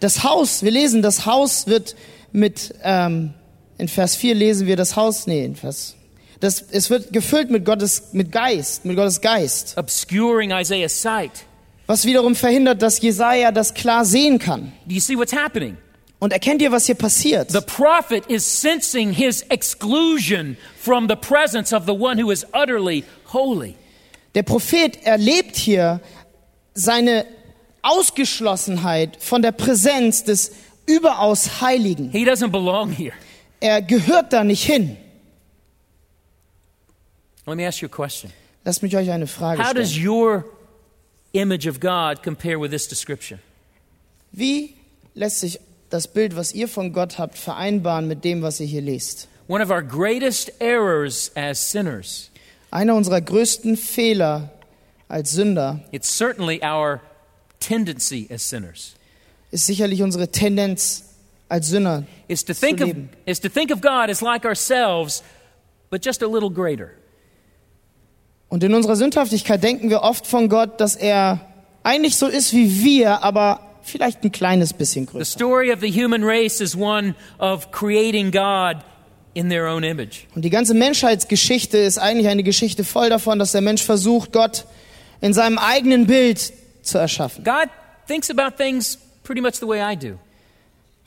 Das Haus, wir lesen, das Haus wird mit, ähm, in Vers 4 lesen wir das Haus, nee, in Vers, das, es wird gefüllt mit Gottes, mit Geist, mit Gottes Geist. obscuring Isaiah's sight. Was wiederum verhindert, dass Jesaja das klar sehen kann. Do you see what's happening? Und erkennt ihr, was hier passiert? The prophet is sensing his exclusion from the presence of the one who is utterly holy. Der Prophet erlebt hier seine Ausgeschlossenheit von der Präsenz des überaus Heiligen. He doesn't belong here. Er gehört da nicht hin. Let me ask you a question. Lasst mich euch eine Frage How does stellen. your image of God compare with this description? Wie lässt sich das Bild, was ihr von Gott habt, vereinbaren mit dem, was ihr hier lest? One of our greatest errors as sinners, Einer unserer größten Fehler als Sünder it's certainly our tendency as sinners, ist sicherlich unsere Tendenz als Sünder. is to think of, is to think of God as like ourselves, but just a little greater. Und in unserer Sündhaftigkeit denken wir oft von Gott, dass er eigentlich so ist wie wir, aber vielleicht ein kleines bisschen The größer. story of the human race is one of creating God in their own image. Und die ganze Menschheitsgeschichte ist eigentlich eine Geschichte voll davon, dass der Mensch versucht, Gott in seinem eigenen Bild zu erschaffen. God thinks about things pretty much the way I do.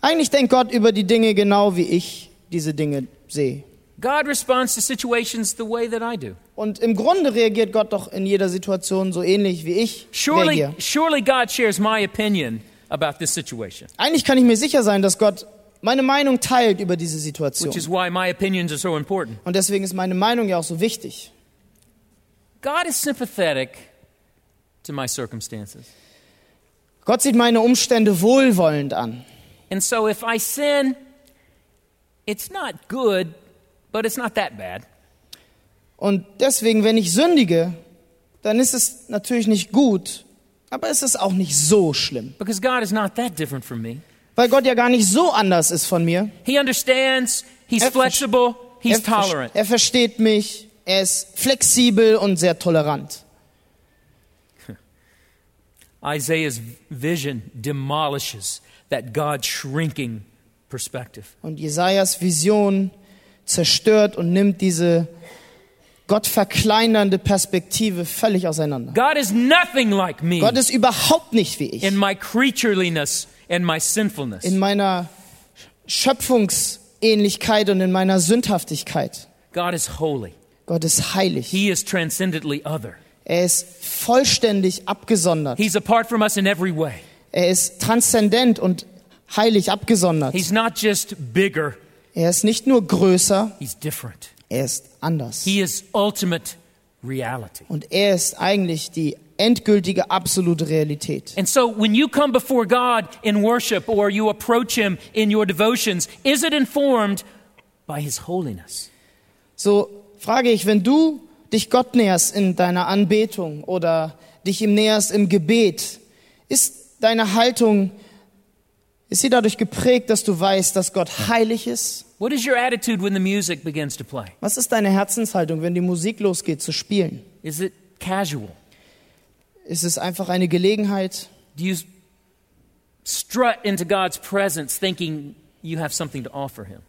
Eigentlich denkt Gott über die Dinge genau wie ich diese Dinge sehe. God responds to situations the way that I do. Und im Grunde reagiert Gott doch in jeder Situation so ähnlich wie ich Surely, reagiere. surely God shares my opinion about this situation, Eigentlich kann ich mir sicher sein, dass Gott meine Meinung teilt über diese Situation. which is why my opinions are so important. Und deswegen ist meine Meinung ja auch so wichtig. God is sympathetic to my circumstances. Gott sieht meine Umstände wohlwollend an. And so if I sin, it's not good, but it's not that bad. Und deswegen, wenn ich sündige, dann ist es natürlich nicht gut, aber es ist auch nicht so schlimm. Because God is not that different from me. Weil Gott ja gar nicht so anders ist von mir. He understands, He's Er flexible, He's er, tolerant. er versteht mich, er ist flexibel und sehr tolerant. Isaiah's vision demolishes that God shrinking perspective. Und Jesajas Vision zerstört und nimmt diese Gott verkleinernde Perspektive völlig auseinander. God is nothing like me Gott ist überhaupt nicht wie ich. in my creatureliness and my sinfulness. In meiner Schöpfungsähnlichkeit und in meiner Sündhaftigkeit. God is holy. Gott ist heilig. He is transcendently other. Er ist vollständig abgesondert. He's apart from us in every way. Er ist transzendent und heilig abgesondert. He's not just bigger, Er ist nicht nur größer, He's different. er ist anders. He is ultimate reality. Und er ist eigentlich die endgültige, absolute Realität. And so when you come before God in worship or you approach Him in your devotions, is it informed by His holiness? So frage ich, wenn du dich Gott näherst in deiner Anbetung oder dich ihm näherst im Gebet, ist deine Haltung, ist sie dadurch geprägt, dass du weißt, dass Gott heilig ist? What is your attitude when the music begins to play? Was ist deine Herzenshaltung, wenn die Musik losgeht zu spielen? Is it casual? Ist es einfach eine Gelegenheit? Do you strut into God's presence thinking you have something to offer Him?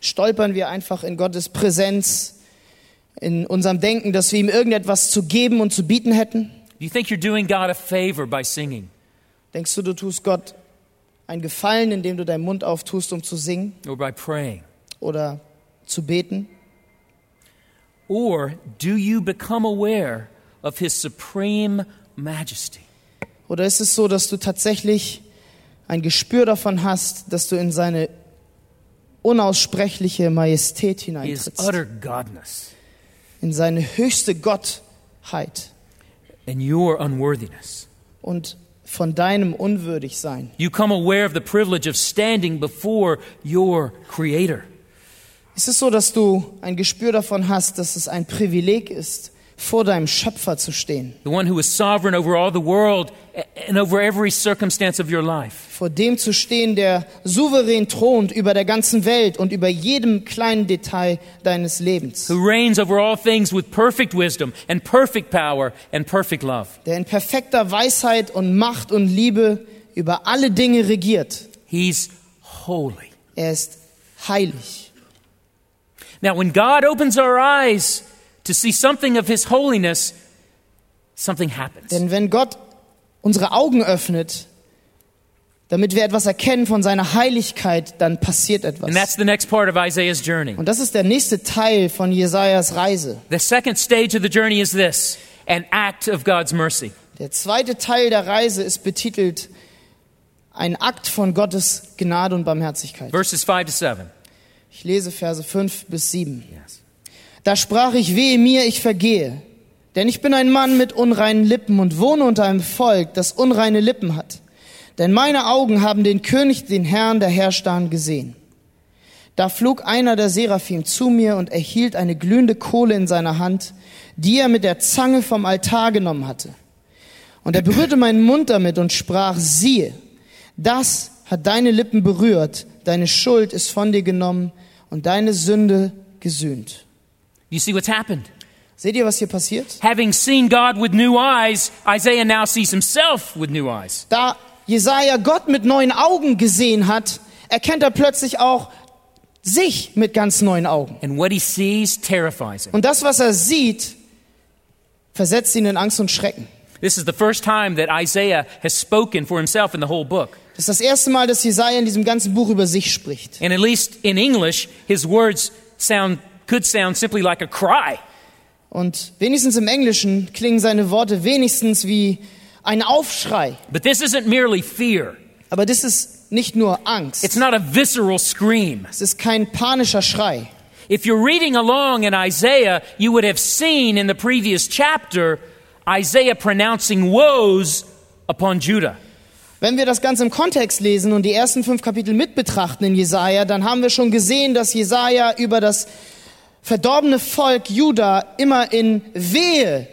Stolpern wir einfach in Gottes Präsenz, in unserem Denken, dass wir ihm irgendetwas zu geben und zu bieten hätten? Do you think you're doing God a favor by singing? Denkst du, du tust Gott einen Gefallen, indem du deinen Mund auftust, um zu singen or by praying? oder zu beten? Or do you become aware of His supreme majesty? Oder ist es so, dass du tatsächlich ein Gespür davon hast, dass du in seine unaussprechliche Majestät His hineintrittst, utter godness in seine höchste Gottheit and your unworthiness? und von deinem Unwürdigsein? You come aware of the privilege of standing before your Creator. Ist es so, dass du ein Gespür davon hast, dass es ein Privileg ist, vor deinem Schöpfer zu stehen, the one who is sovereign over all the world and over every circumstance of your life. vor dem zu stehen, der souverän thront über der ganzen Welt und über jedem kleinen Detail deines Lebens, who reigns over all things with perfect wisdom and perfect power and perfect love. der in perfekter Weisheit und Macht und Liebe über alle Dinge regiert. He's holy. Er ist heilig. Now, when God opens our eyes to see something of His holiness, something happens. Denn wenn Gott unsere Augen öffnet, damit wir etwas erkennen von seiner Heiligkeit, dann passiert etwas. And that's the next part of Isaiah's journey. Und das ist der nächste Teil von Jesajas Reise. The second stage of the journey is this an act of God's mercy. Der zweite Teil der Reise ist betitelt ein Akt von Gottes Gnade und Barmherzigkeit. Verses 5 to 7. Ich lese Verse 5 bis 7. Yes. Da sprach ich, wehe mir, ich vergehe. Denn ich bin ein Mann mit unreinen Lippen und wohne unter einem Volk, das unreine Lippen hat. Denn meine Augen haben den König, den Herrn der Herrscher gesehen. Da flog einer der Seraphim zu mir und erhielt eine glühende Kohle in seiner Hand, die er mit der Zange vom Altar genommen hatte. Und er berührte meinen Mund damit und sprach, siehe, das hat deine Lippen berührt, deine Schuld ist von dir genommen und deine Sünde gesühnt. You see what's happened? Seht ihr, was hier passiert? Having seen God with new eyes, Isaiah now sees himself with new eyes. Da Jesaja Gott mit neuen Augen gesehen hat, erkennt er plötzlich auch sich mit ganz neuen Augen. And what he sees terrifies him. Und das, was er sieht, versetzt ihn in Angst und Schrecken. This is the first time that Isaiah has spoken for himself in the whole book. Das ist das erste Mal, dass Jesaja in diesem ganzen Buch über sich spricht. And at least in English, his words sound could sound simply like a cry. Und wenigstens im Englischen klingen seine Worte wenigstens wie ein Aufschrei. But this isn't merely fear. Aber das ist nicht nur Angst. It's not a visceral scream. Es ist kein panischer Schrei. If you're reading along in Isaiah, you would have seen in the previous chapter Isaiah pronouncing woes upon Judah. Wenn wir das Ganze im Kontext lesen und die ersten fünf Kapitel mit betrachten in Jesaja, dann haben wir schon gesehen, dass Jesaja über das verdorbene Volk Juda immer in Wehe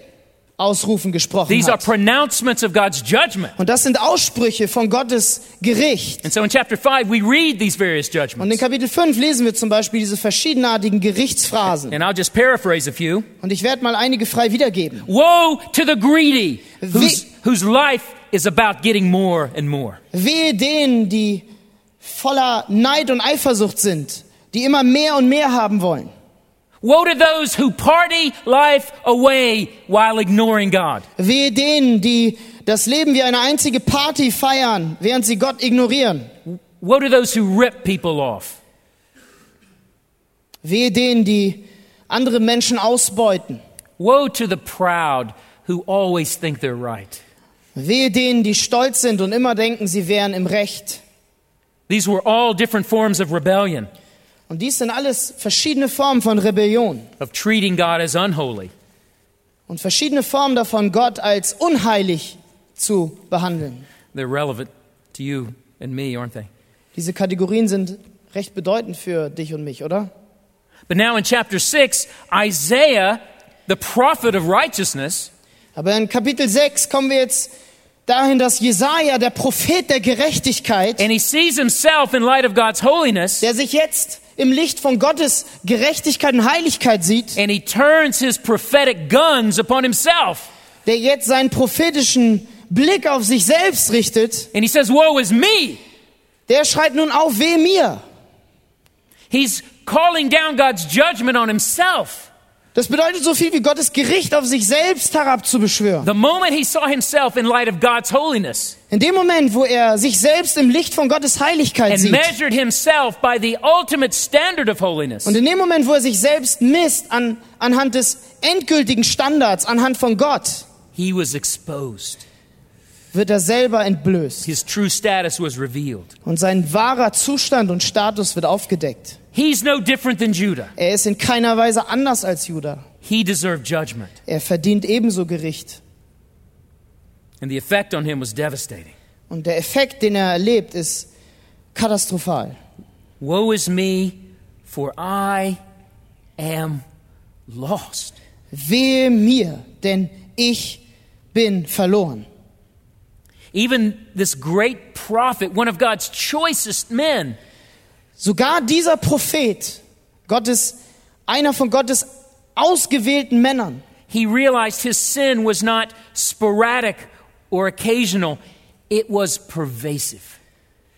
Ausrufen gesprochen These are hat. pronouncements of God's judgment. Und das sind Aussprüche von Gottes Gericht. And so in chapter 5, we read these various Und in judgments. Kapitel 5 lesen wir zum Beispiel diese verschiedenartigen Gerichtsphrasen. And I'll just paraphrase a few. Und ich werde mal einige frei wiedergeben. Woe to the greedy, whose, whose life is about getting more and more. Wehe denen, die voller Neid und Eifersucht sind, die immer mehr und mehr haben wollen. Woe to those who party life away while ignoring God. Wehe denen, die das Leben wie eine einzige Party feiern, während sie Gott ignorieren. Woe to those who rip people off. Wehe denen, die andere Menschen ausbeuten. Woe to the proud who always think they're right. Wehe denen, die stolz sind und immer denken, sie wären im Recht. These were all different forms of rebellion, Und dies sind alles verschiedene Formen von Rebellion of treating God as unholy. und verschiedene Formen davon, Gott als unheilig zu behandeln. They're relevant to you and me, aren't they? Diese Kategorien sind recht bedeutend für dich und mich, oder? But now in chapter 6, Isaiah, the prophet of righteousness, Aber in Kapitel 6 kommen wir jetzt dahin, dass Jesaja, der Prophet der Gerechtigkeit, and he sees himself in light of God's holiness, der sich jetzt im Licht von Gottes Gerechtigkeit und Heiligkeit sieht, and he turns his prophetic guns upon himself. der jetzt seinen prophetischen Blick auf sich selbst richtet, And he says, Woe is me! der schreit nun auf, weh mir. He's calling down God's judgment on himself. Das bedeutet so viel wie Gottes Gericht auf sich selbst herabzubeschwören. The moment he saw himself in light of God's holiness In dem Moment, wo er sich selbst im Licht von Gottes Heiligkeit and sieht measured himself by the ultimate standard of holiness, und in dem Moment, wo er sich selbst misst an, anhand des endgültigen Standards, anhand von Gott, he was exposed. Wird er selber entblößt His true status was revealed. und sein wahrer Zustand und Status wird aufgedeckt. He's no different than Judah. Er ist in keiner Weise anders als Judah. He deserved judgment, Er verdient ebenso Gericht. and the effect on him was devastating. Und der Effekt, den er erlebt, ist katastrophal. Woe is me, for I am lost. wehe mir, denn ich bin verloren. Even this great prophet, one of God's choicest men, Sogar dieser Prophet, Gottes, einer von Gottes ausgewählten Männern, he realized his sin was not sporadic or occasional, it was pervasive.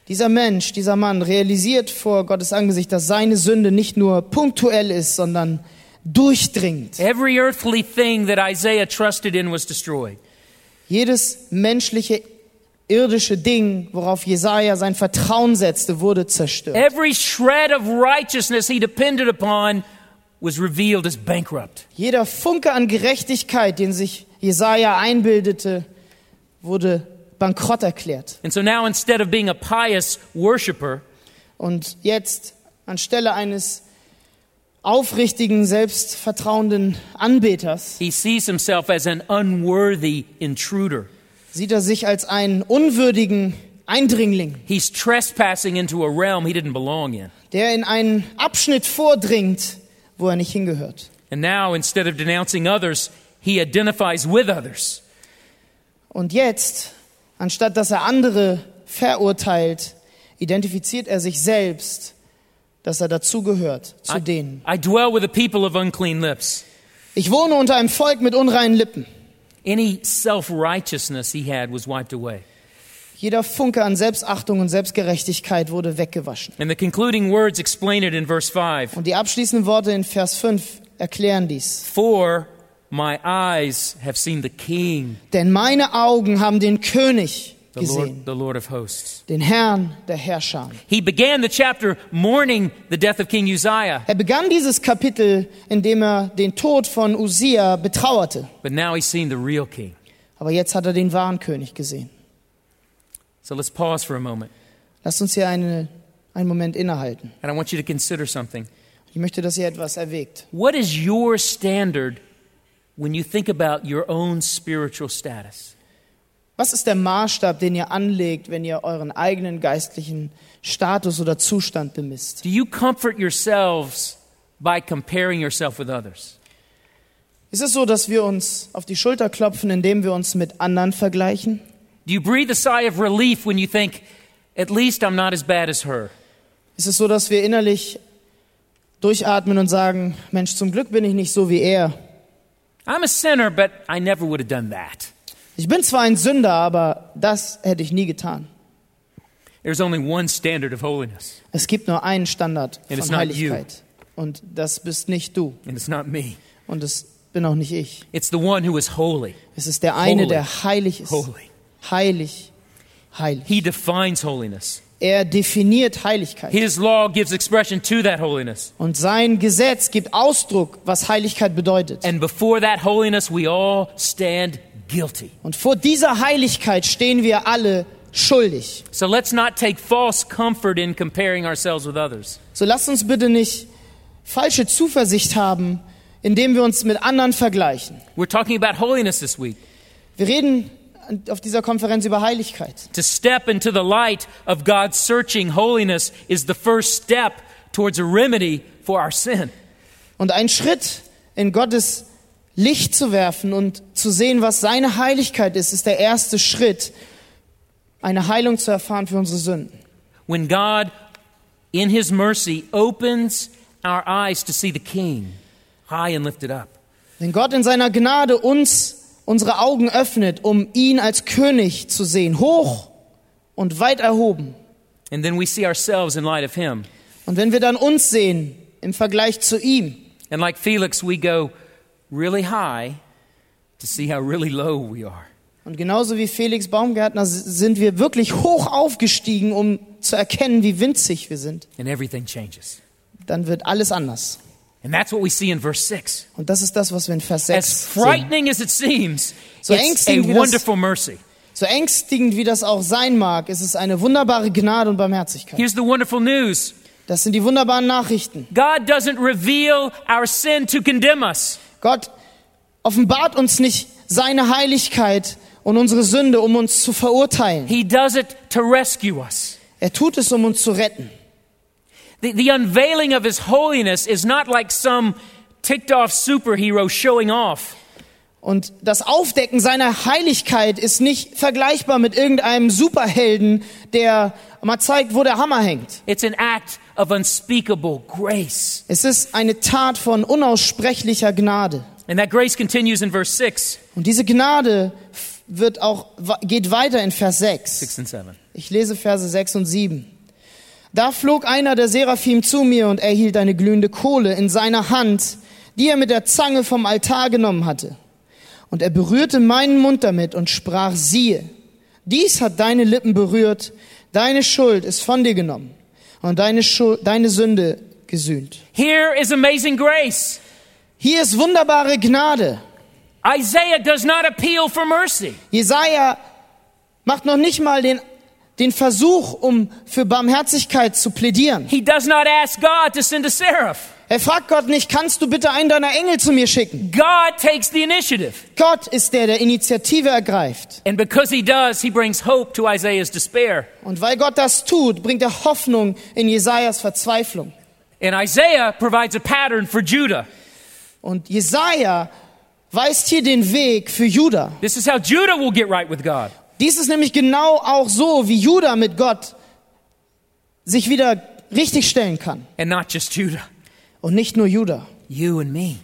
dieser Mensch, dieser Mann realisiert vor Gottes Angesicht, dass seine Sünde nicht nur punktuell ist, sondern durchdringt. Every earthly thing that Isaiah trusted in was destroyed. Jedes menschliche, irdische Ding, worauf Jesaja sein Vertrauen setzte, wurde zerstört. Every shred of righteousness he depended upon was revealed as bankrupt. Jeder Funke an Gerechtigkeit, den sich Jesaja einbildete, wurde bankrott erklärt. And so now, instead of being a pious worshiper, Und jetzt, anstelle eines aufrichtigen, selbstvertrauenden Anbeters, he sees himself as an unworthy intruder. Sieht er sich als einen unwürdigen Eindringling, He's trespassing into a realm he didn't belong in. der in einen Abschnitt vordringt, wo er nicht hingehört. And now, instead of denouncing others, he identifies with others. Und jetzt, anstatt dass er andere verurteilt, identifiziert er sich selbst, dass er dazugehört, zu denen. I dwell with a people of unclean lips. Ich wohne unter einem Volk mit unreinen Lippen. Any self righteousness he had was wiped away. Jeder Funke an Selbstachtung und Selbstgerechtigkeit wurde weggewaschen. And the concluding words explain it in verse 5 Und die abschließenden Worte in Vers 5 erklären dies. For my eyes have seen the King, Denn meine Augen haben den König the Lord, gesehen, the Lord of hosts. den Herrn der Herrscher. He began the chapter mourning the death of King Uzziah, Er begann dieses Kapitel, indem er den Tod von Usia betrauerte. but now he's seen the real King. Aber jetzt hat er den wahren König gesehen. So let's pause for a moment. Lasst uns hier eine, einen Moment innehalten. And I want you to consider something. Ich möchte, dass ihr etwas erwägt. What is your standard when you think about your own spiritual status? Was ist der Maßstab, den ihr anlegt, wenn ihr euren eigenen geistlichen Status oder Zustand bemisst? Do you comfort yourselves by comparing yourself with others? Ist es so, dass wir uns auf die Schulter klopfen, indem wir uns mit anderen vergleichen? Do you breathe a sigh of relief when you think, at least I'm not as bad as her? Ist es so, dass wir innerlich durchatmen und sagen, Mensch, zum Glück bin ich nicht so wie er. I'm a sinner, but I never would have done that. Ich bin zwar ein Sünder, aber das hätte ich nie getan. There's only one standard of holiness, Es gibt nur einen Standard And von. Heiligkeit. Und das bist nicht du. and it's not me. Und das bin auch nicht ich. It's the one who is holy. Es ist der eine, Holy. der heilig ist. Holy. Heilig. Heilig. He defines holiness. Er definiert Heiligkeit. His law gives expression to that holiness. Und sein Gesetz gibt Ausdruck, was Heiligkeit bedeutet. And before that holiness, we all stand guilty. Und vor dieser Heiligkeit stehen wir alle schuldig. So let's not take false comfort in comparing ourselves with others. So lasst uns bitte nicht falsche Zuversicht haben, indem wir uns mit anderen vergleichen. We're talking about holiness this week. Wir reden auf dieser Konferenz über Heiligkeit. To step into the light of God's searching holiness is the first step towards a remedy for our sin. Und ein Schritt in Gottes Licht zu werfen und zu sehen, was seine Heiligkeit ist, ist der erste Schritt, eine Heilung zu erfahren für unsere Sünden. When God, in His mercy, opens our eyes to see the King high and lifted up. Wenn Gott in seiner Gnade uns unsere Augen öffnet, um ihn als König zu sehen, hoch und weit erhoben. And then we see ourselves in light of Him. Und wenn wir dann uns sehen im Vergleich zu ihm, And like Felix, we go really high to see how really low we are. und genauso wie Felix Baumgärtner sind wir wirklich hoch aufgestiegen, um zu erkennen, wie winzig wir sind, And everything changes. dann wird alles anders. And that's what we see in verse 6. Und das ist das, was wir in Vers As 6 sehen. frightening as it seems, So it's a wonderful mercy. So ängstigend wie das auch sein mag, ist es eine wunderbare Gnade und Barmherzigkeit. Here's the wonderful news Das sind die wunderbaren Nachrichten. God doesn't reveal our sin to condemn us. Gott offenbart uns nicht seine Heiligkeit und unsere Sünde, um uns zu verurteilen. He does it to rescue us. Er tut es, um uns zu retten. The, the unveiling of His holiness is not like some ticked off superhero showing off. Und das Aufdecken seiner Heiligkeit ist nicht vergleichbar mit irgendeinem Superhelden, der mal zeigt, wo der Hammer hängt. It's an act of unspeakable grace. Es ist eine Tat von unaussprechlicher Gnade. And that grace continues in verse 6, Und diese Gnade wird auch, geht weiter in Vers 6. 6 and 7. Ich lese Verse 6 und 7. Da flog einer der Seraphim zu mir und erhielt eine glühende Kohle in seiner Hand, die er mit der Zange vom Altar genommen hatte. Und er berührte meinen Mund damit und sprach, siehe, dies hat deine Lippen berührt, deine Schuld ist von dir genommen und deine, Schuld, deine Sünde gesühnt. Here is amazing grace. Hier ist wunderbare Gnade. Isaiah does not appeal for mercy. Jesaja macht noch nicht mal den, den Versuch, um für Barmherzigkeit zu plädieren. He does not ask God to send a seraph. Er fragt Gott nicht, kannst du bitte einen deiner Engel zu mir schicken? God takes the initiative. Gott ist der, der Initiative ergreift. And because he does, he brings hope to Isaiah's despair. Und weil Gott das tut, bringt er Hoffnung in Jesajas Verzweiflung. And Isaiah provides a pattern for Judah. Und Jesaja weist hier den Weg für Juda. This is how Judah will get right with God. Dies ist nämlich genau auch so, wie Juda mit Gott sich wieder richtig stellen kann. And not just Judah, Und nicht nur Juda, you and me.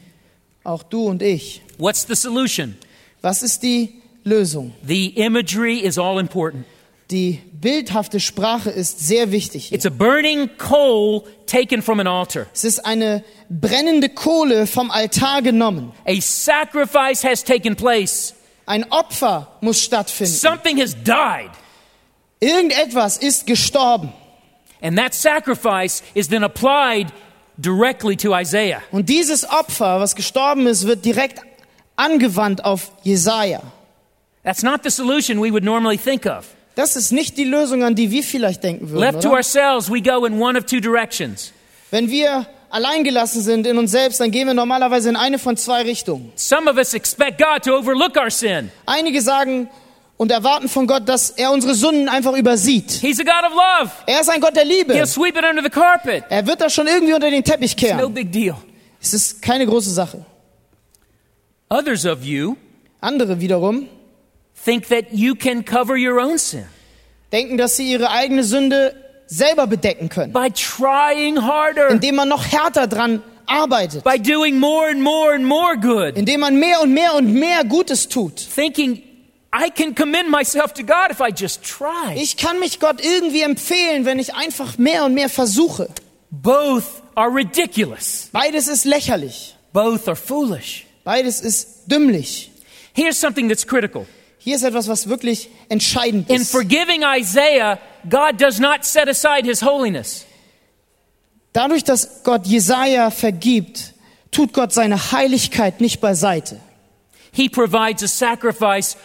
auch du und ich. What's the solution? Was ist die Lösung? The imagery is all important. Die bildhafte Sprache ist sehr wichtig. It's a burning coal taken from an altar. Es ist eine brennende Kohle vom Altar genommen. A sacrifice has taken place. Ein Opfer muss stattfinden. Something has died. Irgendetwas ist gestorben. And that sacrifice is then applied directly to Isaiah. Und dieses Opfer, was gestorben ist, wird direkt angewandt auf Jesaja. That's not the solution we would normally think of. Das ist nicht die Lösung, an die wir vielleicht denken würden. Left to Oder? ourselves, we go in one of two directions. Wenn wir alleingelassen sind in uns selbst, dann gehen wir normalerweise in eine von zwei Richtungen. Some of us expect God to overlook our sin. Einige sagen und erwarten von Gott, dass er unsere Sünden einfach übersieht. He's a God of love. Er ist ein Gott der Liebe. He'll sweep it under the carpet. Er wird das schon irgendwie unter den Teppich No kehren. big deal. Es ist keine große Sache. Others of you Andere wiederum think that you can cover your own sin denken, dass sie ihre eigene Sünde selber bedecken können, by trying harder, indem man noch härter dran arbeitet, by doing more and more and more good, indem man mehr und mehr und mehr Gutes tut. thinking I can commend myself to God if I just try. Ich kann mich Gott irgendwie empfehlen, wenn ich einfach mehr und mehr versuche. Both are ridiculous. Beides ist lächerlich. Both are foolish. Beides ist dümmlich. Here's something that's critical. Hier ist etwas, was wirklich entscheidend In ist. forgiving Isaiah, God does not set aside his holiness. Dadurch, dass Gott Jesaja vergibt, tut Gott seine Heiligkeit nicht beiseite. He provides a sacrifice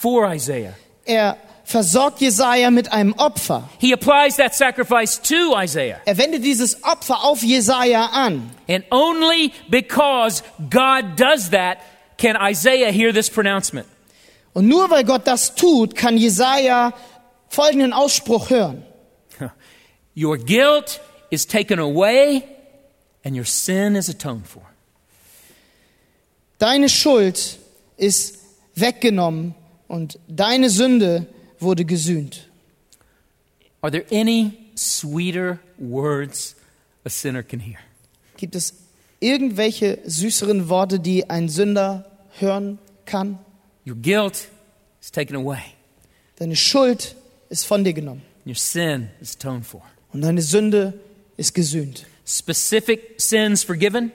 for Isaiah. Er versorgt Jesaja mit einem Opfer. He applies that sacrifice to Isaiah. Er wendet dieses Opfer auf Jesaja an. And only because God does that can Isaiah hear this pronouncement. Und nur weil Gott das tut, kann Jesaja folgenden Ausspruch hören. Your guilt is taken away and your sin is atoned for. Deine Schuld ist weggenommen und deine Sünde wurde gesühnt. Are there any sweeter words a sinner can hear? Gibt es irgendwelche süßeren Worte, die ein Sünder hören kann? Your guilt is taken away. Deine Schuld ist von dir genommen Your sin is atoned for. und deine Sünde ist gesühnt. Specific sins forgiven,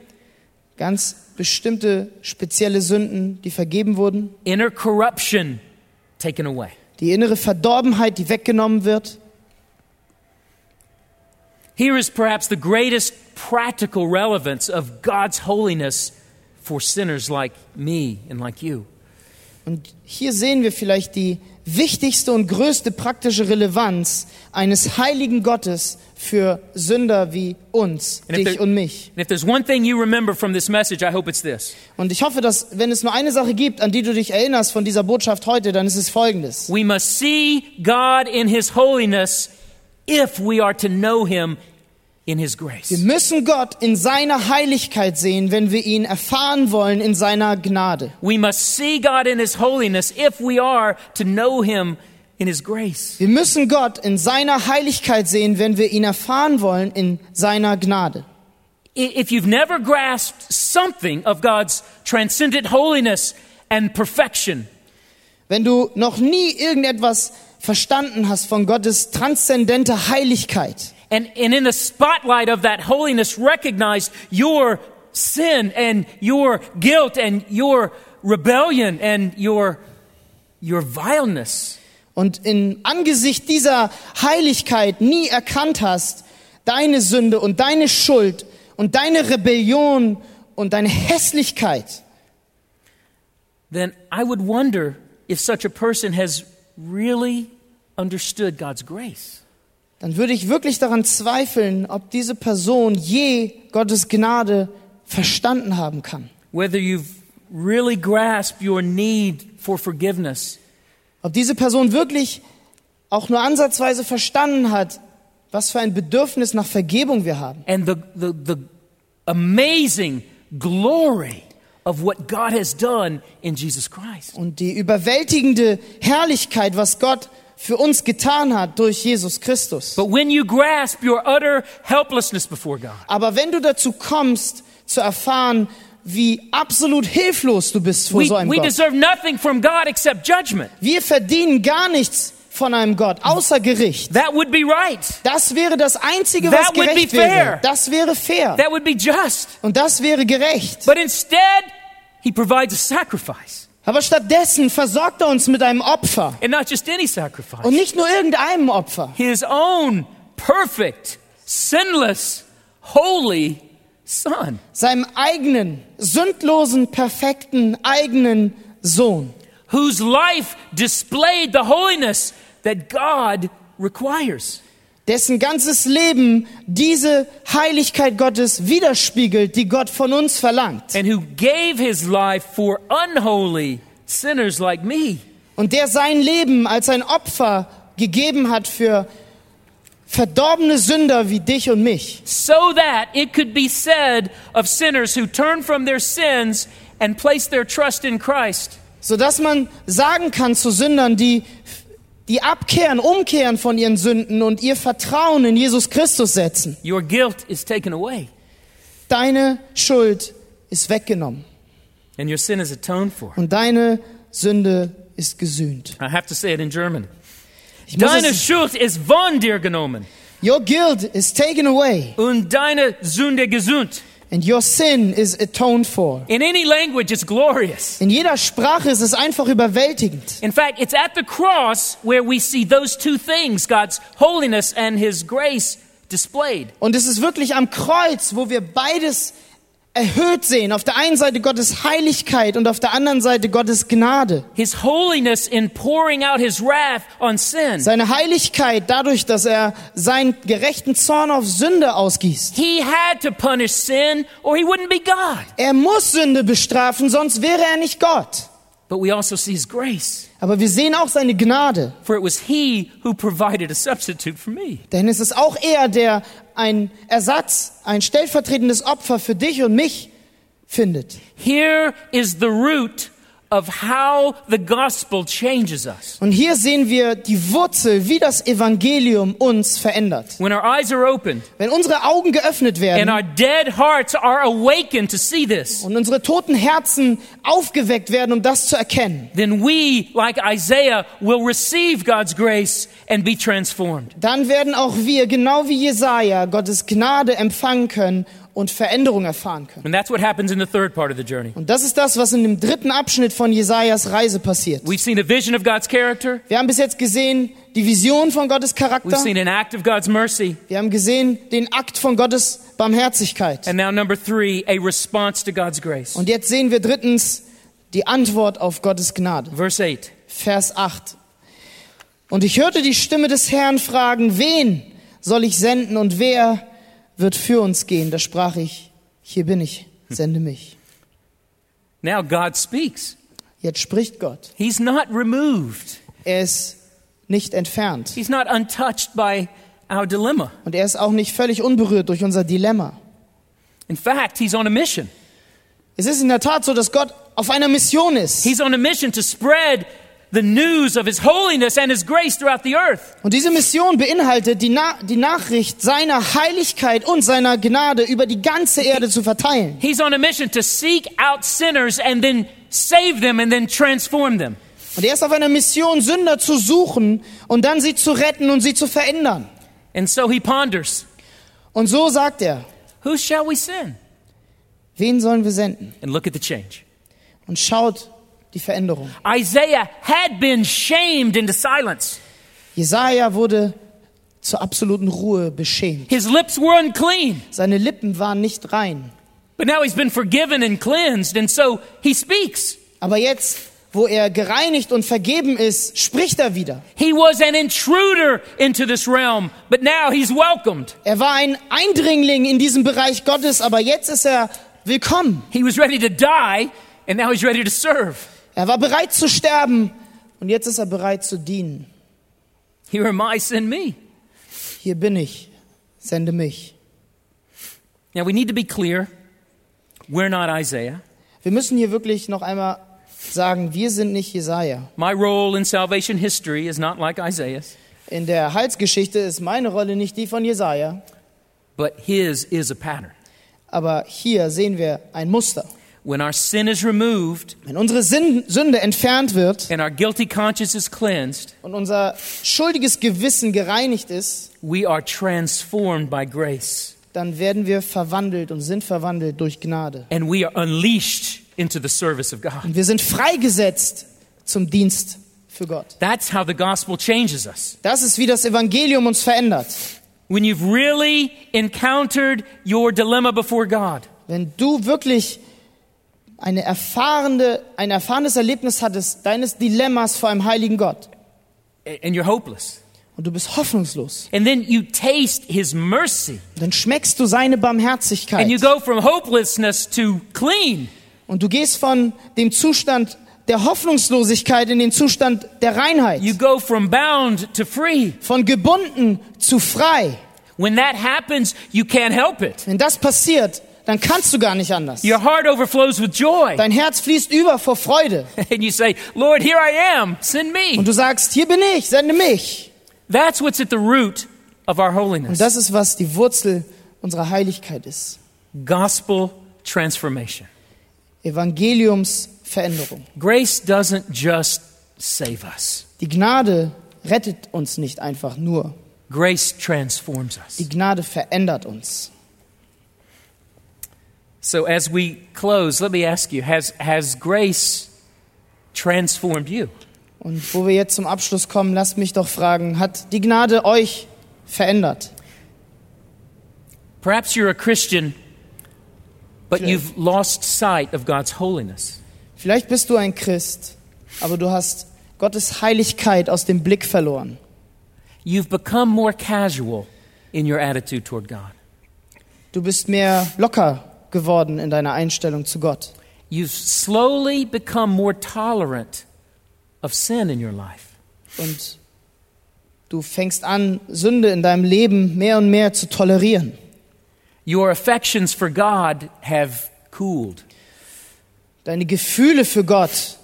Ganz bestimmte spezielle Sünden, die vergeben wurden, inner corruption taken away. die innere Verdorbenheit, die weggenommen wird. Here is perhaps the greatest practical relevance of God's holiness for sinners like me and like you. Und hier sehen wir vielleicht die wichtigste und größte praktische Relevanz eines heiligen Gottes für Sünder wie uns, And dich there- und mich. Message. Und ich hoffe, dass wenn es nur eine Sache gibt, an die du dich erinnerst von dieser Botschaft heute, dann ist es folgendes. We must see God in His holiness if we are to know Him in His Wir grace. müssen Gott in seiner Heiligkeit sehen, wenn wir ihn erfahren wollen in seiner Gnade. We must see God in His holiness if we are to know Him in His grace. Wir müssen Gott in seiner Heiligkeit sehen, wenn wir ihn erfahren wollen in seiner Gnade. If you've never grasped something of God's transcendent holiness and perfection, Wenn du noch nie irgendetwas verstanden hast von Gottes transzendenter Heiligkeit and, and in the spotlight of that holiness recognized your sin and your guilt and your rebellion and your, your vileness, und in Angesicht dieser Heiligkeit nie erkannt hast, deine Sünde und deine Schuld und deine Rebellion und deine Hässlichkeit, then I would wonder if such a person has really understood God's grace. Dann würde ich wirklich daran zweifeln, ob diese Person je Gottes Gnade verstanden haben kann. Whether you've really grasped your need for forgiveness Ob diese Person wirklich auch nur ansatzweise verstanden hat, was für ein Bedürfnis nach Vergebung wir haben. and the, the, the amazing glory of what God has done in Jesus Christ. Und die überwältigende Herrlichkeit, was Gott für uns getan hat durch Jesus Christus. But when you grasp your utter helplessness before God, Aber wenn du dazu kommst, zu erfahren, wie absolut hilflos du bist vor we, so einem we Gott. deserve nothing from God except judgment. Wir verdienen gar nichts von einem Gott, außer Gericht. That would be right. Das wäre das Einzige, was That would be gerecht fair. wäre. Das wäre fair. That would be just. Und das wäre gerecht. But instead, He provides a sacrifice. Aber stattdessen versorgt er uns mit einem Opfer. And not just any sacrifice. Und nicht nur irgendeinem Opfer. His own perfect, sinless, holy Son. Seinem eigenen, sündlosen, perfekten, eigenen Sohn. whose life displayed the holiness that God requires. Dessen ganzes Leben diese Heiligkeit Gottes widerspiegelt, die Gott von uns verlangt. And who gave his life for unholy sinners like me. Und der sein Leben als ein Opfer gegeben hat für verdorbene Sünder wie dich und mich. So that it could be said of sinners who turn from their sins and place their trust in Christ. Sodass man sagen kann zu Sündern, die, die abkehren, umkehren von ihren Sünden und ihr Vertrauen in Jesus Christus setzen. Your guilt is taken away Deine Schuld ist weggenommen and your sin is atoned for. und deine Sünde ist gesühnt. I have to say it in German. Ich Deine Schuld ist von dir genommen your guilt is taken away und deine Sünde gesund. And your sin is atoned for. In any language, it's glorious. In jeder Sprache ist es einfach überwältigend. In fact, it's at the cross where we see those two things God's holiness and His grace displayed. Und es ist wirklich am Kreuz, wo wir beides erhöht sehen. Auf der einen Seite Gottes Heiligkeit und auf der anderen Seite Gottes Gnade. His holiness in pouring out His wrath on sin. Seine Heiligkeit dadurch, dass er seinen gerechten Zorn auf Sünde ausgießt. He had to punish sin or He wouldn't be God. Er muss Sünde bestrafen, sonst wäre er nicht Gott. But we also see His grace, Aber wir sehen auch seine Gnade. for it was He who provided a substitute for me. Denn es ist auch er, der ein Ersatz, ein stellvertretendes Opfer für dich und mich findet. Here is the root of how the gospel changes us. Und hier sehen wir die Wurzel, wie das Evangelium uns verändert. When our eyes are opened Wenn unsere Augen geöffnet werden this, und unsere toten Herzen aufgeweckt werden, um das zu erkennen, we, like Isaiah, dann werden auch wir, genau wie Jesaja, Gottes Gnade empfangen können und Veränderung erfahren können. And that's what happens in the third part of the journey. Und das ist das, was in dem dritten Abschnitt von Jesajas Reise passiert. We've seen a vision of God's character, Wir haben bis jetzt gesehen die Vision von Gottes we've Charakter. seen an act of God's mercy, Wir haben gesehen den Akt von Gottes Barmherzigkeit. and now, number three, a response to God's grace. Und jetzt sehen wir drittens die Antwort auf Gottes Gnade. Verse 8 Vers 8. Und ich hörte die Stimme des Herrn fragen, wen soll ich senden und wer wird für uns gehen? Da sprach ich, hier bin ich, sende mich. Now God speaks. Jetzt spricht Gott. He's not removed, Er ist nicht entfernt. He's not untouched by our dilemma. Und er ist auch nicht völlig unberührt durch unser Dilemma. In fact, he's on a mission. Es ist in der Tat so, dass Gott auf einer Mission ist. He's on a mission to spread the news of his holiness and his grace throughout the earth. Und diese Mission beinhaltet, die, Na die Nachricht seiner Heiligkeit und seiner Gnade über die ganze Erde zu verteilen. He's on a mission to seek out sinners and then save them and then transform them. Und er ist auf einer Mission, Sünder zu suchen und dann sie zu retten und sie zu verändern. And so he ponders, Und so sagt er, who shall we send? wen sollen wir senden? And look at the change. Und schaut die Veränderung. Isaiah had been shamed into silence. Jesaja wurde zur absoluten Ruhe beschämt. His lips were unclean, Seine Lippen waren nicht rein. but now he's been forgiven and cleansed, and so he speaks. Aber jetzt, wo er gereinigt und vergeben ist, spricht er wieder. He was an intruder into this realm, but now he's welcomed. Er war ein Eindringling in diesem Bereich Gottes, aber jetzt ist er willkommen. He was ready to die, and now he's ready to serve. Er war bereit zu sterben und jetzt ist er bereit zu dienen. Here am I, send me. Hier bin ich, sende mich. Now we need to be clear we're not Isaiah. Wir müssen hier wirklich noch einmal sagen, wir sind nicht Jesaja. My role in salvation history is not like Isaiah's, In der Heilsgeschichte ist meine Rolle nicht die von Jesaja, but his is a pattern. aber hier sehen wir ein Muster. When our sin is removed Wenn unsere Sünde entfernt wird and our guilty conscience is cleansed, und unser schuldiges Gewissen gereinigt ist, we are transformed by grace dann werden wir verwandelt und sind verwandelt durch Gnade. and we are unleashed into the service of God. Und wir sind freigesetzt zum Dienst für Gott. That's how the gospel changes us. Das ist, wie das Evangelium uns verändert. When you've really encountered your dilemma before God, Wenn du wirklich eine erfahrene, ein erfahrenes Erlebnis hattest deines Dilemmas vor einem heiligen Gott and you're hopeless. und du bist hoffnungslos, And then you taste his mercy. dann schmeckst du seine And Barmherzigkeit you go from hopelessness to clean. und du gehst von dem Zustand der Hoffnungslosigkeit in den Zustand der Reinheit, You go from bound to free. von gebunden zu frei. When that happens, you can't help it. Wenn das passiert, dann kannst du gar nicht anders. Your heart overflows with joy. Dein Herz fließt über vor Freude And you say, Lord, here I am. Send me. und du sagst, hier bin ich, sende mich. That's what's at the root of our Und holiness. das ist, was die Wurzel unserer Heiligkeit ist. Gospel transformation. Evangeliumsveränderung. Grace doesn't just save us, Die Gnade rettet uns nicht einfach nur. grace transforms us. Die Gnade verändert uns. So, as we close, let me ask you has, has grace transformed you? Und wo wir jetzt zum Abschluss kommen, lasst mich doch fragen, hat die Gnade euch verändert? Perhaps you're a Christian, but Okay. you've lost sight of God's holiness. Vielleicht bist du ein Christ, aber du hast Gottes Heiligkeit aus dem Blick verloren. You've become more casual in your attitude toward God. Du bist mehr locker geworden in deiner Einstellung zu Gott. You've slowly become more tolerant of sin in your life. Und du fängst an, Sünde in deinem Leben mehr und mehr zu tolerieren. Your affections for God have cooled. Deine Gefühle für Gott,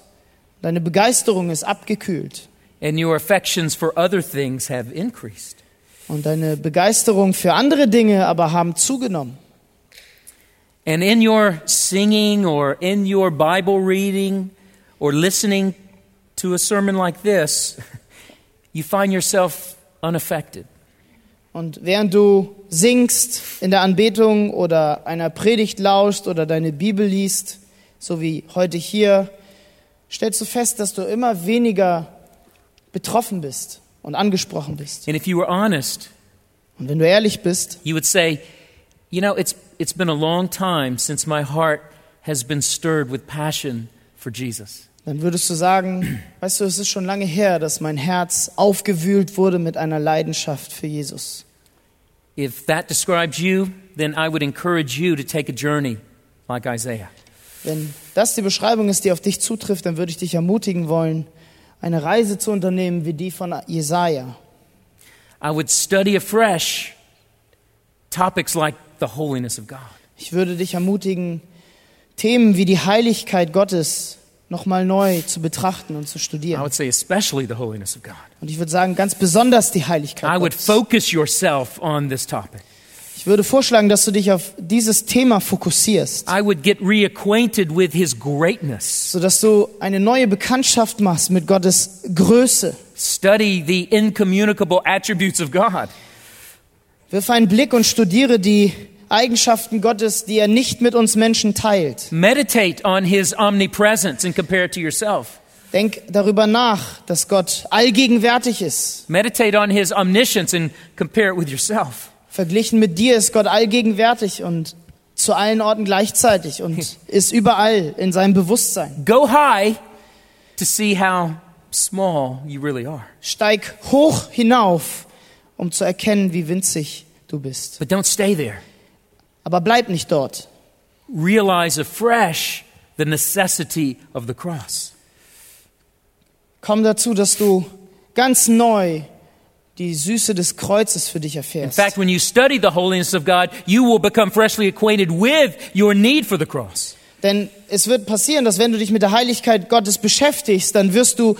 deine Begeisterung ist abgekühlt. and your affections for other things have increased. Und deine Begeisterung für andere Dinge aber haben zugenommen. And in your singing or in your Bible reading or listening to a sermon like this, you find yourself unaffected. Und während du singst in der Anbetung oder einer Predigt lauscht oder deine Bibel liest, so wie heute hier, stellst du fest, dass du immer weniger betroffen bist und angesprochen bist. And if you were honest, Und wenn du ehrlich bist, you would say, You know, it's, it's been a long time since my heart has been stirred with passion for Jesus. dann würdest du sagen, weißt du, es ist schon lange her, dass mein Herz aufgewühlt wurde mit einer Leidenschaft für Jesus. If that describes you, then I would encourage you to take a journey like Isaiah. Wenn das die Beschreibung ist, die auf dich zutrifft, dann würde ich dich ermutigen wollen, eine Reise zu unternehmen wie die von Jesaja. I would study afresh topics like the holiness of God. Ich würde dich ermutigen, Themen wie die Heiligkeit Gottes nochmal neu zu betrachten und zu I studieren. would say, especially the holiness of God. Und ich würde sagen, ganz besonders die Heiligkeit I would Gottes. focus yourself on this topic. Ich würde vorschlagen, dass du dich auf dieses Thema fokussierst, I would get reacquainted with His greatness, sodass du eine neue Bekanntschaft machst mit Gottes Größe. study the incommunicable attributes of God. Wirf einen Blick und studiere die Eigenschaften Gottes, die er nicht mit uns Menschen teilt. Meditate on His omnipresence and compare it to yourself. Denk darüber nach, dass Gott allgegenwärtig ist. Meditate on His omniscience and compare it with yourself. Verglichen mit dir ist Gott allgegenwärtig und zu allen Orten gleichzeitig und ist überall in seinem Bewusstsein. Go high to see how small you really are. Steig hoch hinauf, um zu erkennen, wie winzig du bist. But don't stay there. Aber bleib nicht dort. Realize afresh the necessity of the cross. Komm dazu, dass du ganz neu die Süße des Kreuzes für dich In erfährst. fact, when you study the holiness of God, you will become freshly acquainted with your need for the cross. Denn es wird passieren, dass wenn du dich mit der Heiligkeit Gottes beschäftigst, dann wirst du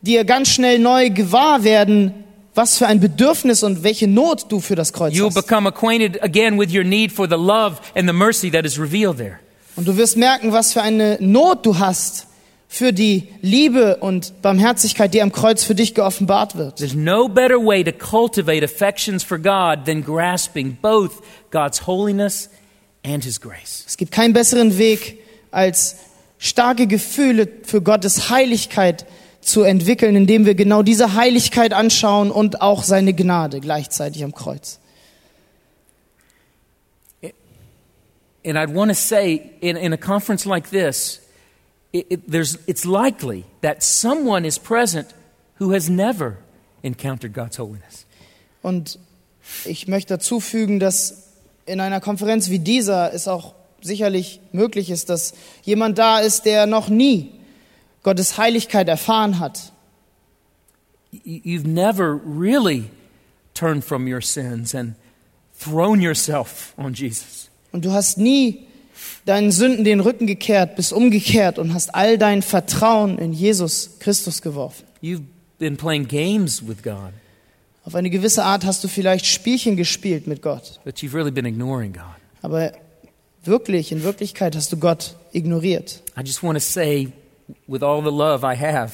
dir ganz schnell neu gewahr werden, was für ein Bedürfnis und welche Not du für das Kreuz You'll hast. become acquainted again with your need for the love and the mercy that is revealed there. Und du wirst merken, was für eine Not du hast für die Liebe und Barmherzigkeit, die am Kreuz für dich geoffenbart wird. There's no better way to cultivate affections for God than grasping both God's holiness and His grace. Es gibt keinen besseren Weg, als starke Gefühle für Gottes Heiligkeit zu entwickeln, indem wir genau diese Heiligkeit anschauen und auch seine Gnade gleichzeitig am Kreuz. And I'd want to say, in, in a conference like this, it, it, there's, it's likely that someone is present who has never encountered God's holiness. Und ich möchte dazu fügen, dass in einer Konferenz wie dieser es auch sicherlich möglich ist, dass jemand da ist, der noch nie Gottes Heiligkeit erfahren hat. You- You've never really turned from your sins and thrown yourself on Jesus. Und du hast nie deinen Sünden den Rücken gekehrt, bist umgekehrt und hast all dein Vertrauen in Jesus Christus geworfen. You've been playing games with God, Auf eine gewisse Art hast du vielleicht Spielchen gespielt mit Gott, but you've really been ignoring God. aber wirklich, in Wirklichkeit hast du Gott ignoriert. I just want to say, with all the love I have,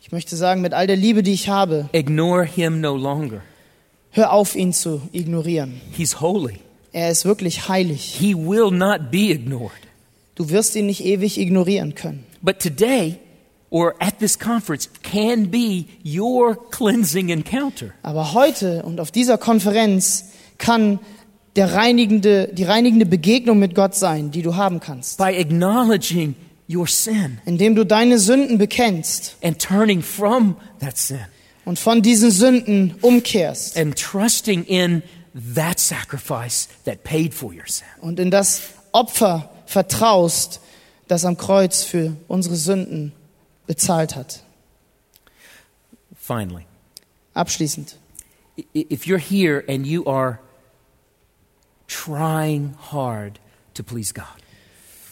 Ich möchte sagen, mit all der Liebe, die ich habe, ignore Him no longer. hör auf, ihn zu ignorieren. He's holy. Er ist wirklich heilig. He will not be ignored. Du wirst ihn nicht ewig ignorieren können. But today, or at this conference, can be your cleansing encounter. Aber heute und auf dieser Konferenz kann der reinigende, die reinigende Begegnung mit Gott sein, die du haben kannst. By acknowledging your sin Indem du deine Sünden bekennst and turning from that sin und von diesen Sünden umkehrst and trusting in that sacrifice that paid for your sin. und in das Opfer vertraust, das am Kreuz für unsere Sünden bezahlt hat. Finally, Abschließend. if you're here and you are trying hard to please God,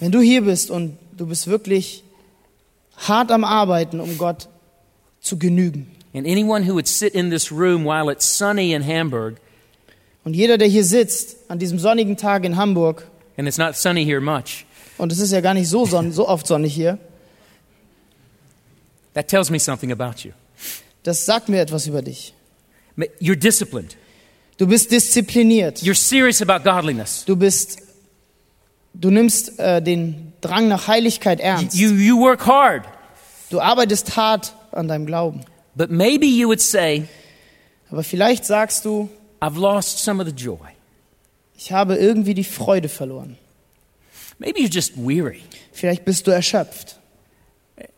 Wenn du hier bist und du bist wirklich hart am Arbeiten, um Gott zu genügen. and anyone who would sit in this room while it's sunny in Hamburg, Und jeder, der hier sitzt, an diesem sonnigen Tag in Hamburg, and it's not sunny here much, und es ist ja gar nicht so, sonn so oft sonnig hier, that tells me something about you. das sagt mir etwas über dich. You're disciplined. Du bist diszipliniert. You're serious about godliness. Du bist, du nimmst äh, den Drang nach Heiligkeit ernst. You, you work hard. Du arbeitest hart an deinem Glauben. But maybe you would say, Aber vielleicht sagst du, I've lost some of the joy. ich habe irgendwie die Freude verloren. Maybe you're just weary Vielleicht bist du erschöpft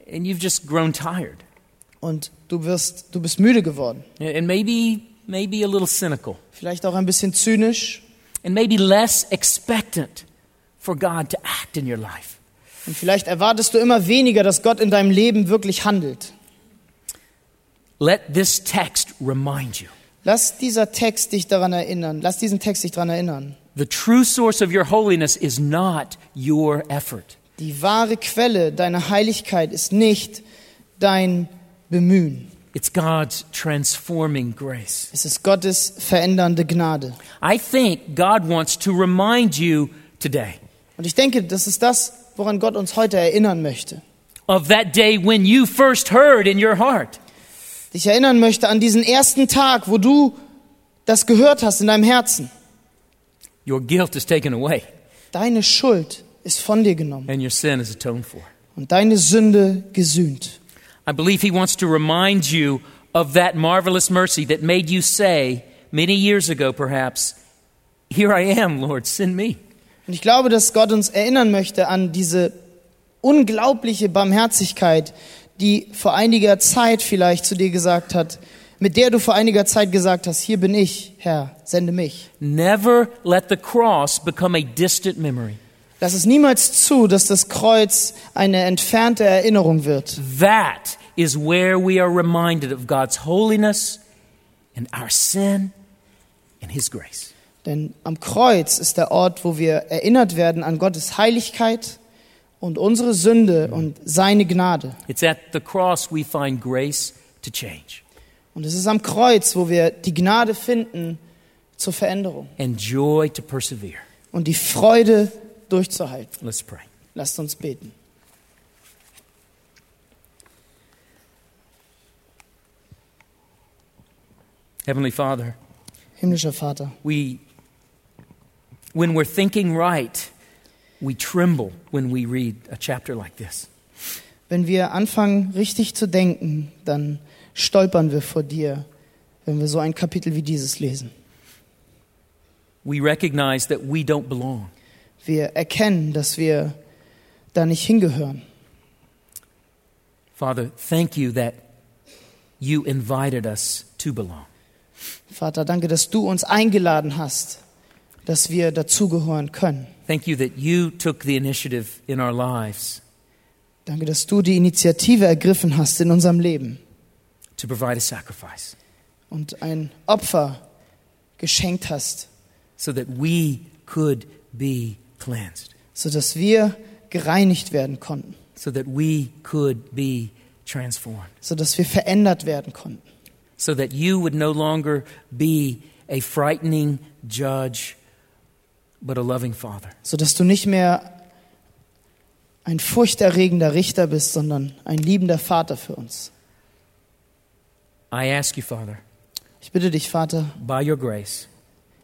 and you've just grown tired. und du wirst, du bist müde geworden. And maybe, maybe a little cynical. Vielleicht auch ein bisschen zynisch And maybe less expectant for God to act in your life. und vielleicht erwartest du immer weniger, dass Gott in deinem Leben wirklich handelt. Let this text remind you Lass dieser Text dich daran erinnern. Lass diesen Text dich daran erinnern. The true source of your holiness is not your effort. Die wahre Quelle deiner Heiligkeit ist nicht dein Bemühen. It's God's transforming grace. Es ist Gottes verändernde Gnade. I think God wants to remind you today Und ich denke, das ist das, woran Gott uns heute erinnern möchte. of that day when you first heard in your heart. Dich erinnern möchte an diesen ersten Tag, wo du das gehört hast in deinem Herzen. Your guilt is taken away Deine Schuld ist von dir genommen and your sin is atoned for. und deine Sünde gesühnt. I believe He wants to remind you of that marvelous mercy that made you say, many years ago perhaps, Here I am, Lord, send me. Und ich glaube, dass Gott uns erinnern möchte an diese unglaubliche Barmherzigkeit, die vor einiger Zeit vielleicht zu dir gesagt hat, mit der du vor einiger Zeit gesagt hast, hier bin ich, Herr, sende mich. Never let the cross become a distant memory. Lass es niemals zu, dass das Kreuz eine entfernte Erinnerung wird. That is where we are reminded of God's holiness and our sin and His grace. Denn am Kreuz ist der Ort, wo wir erinnert werden an Gottes Heiligkeit und unsere Sünde und seine Gnade. It's at the cross we find grace to change Und es ist am Kreuz, wo wir die Gnade finden zur Veränderung and joy to persevere. und die Freude durchzuhalten. Let's pray. Lasst uns beten. Heavenly Father, Himmlischer Vater, we, when we're thinking right, we tremble when we read a chapter like this. wenn wir anfangen, richtig zu denken, dann stolpern wir vor dir, wenn wir so ein Kapitel wie dieses lesen. We recognize that we don't belong. Wir erkennen, dass wir da nicht hingehören. Father, thank you that you invited us to belong. Vater, danke, dass du uns eingeladen hast, dass wir dazugehören können. Thank you that you took the initiative in our lives Danke, dass du die Initiative ergriffen hast in unserem Leben to provide a sacrifice. und ein Opfer geschenkt hast, so that we could be cleansed, sodass wir gereinigt werden konnten, so that we could be transformed, sodass wir verändert werden konnten, so that you would no longer be a frightening judge, but a loving Father. Sodass du nicht mehr ein furchterregender Richter bist, sondern ein liebender Vater für uns. I ask you, Father, Ich bitte dich, Vater, by your grace,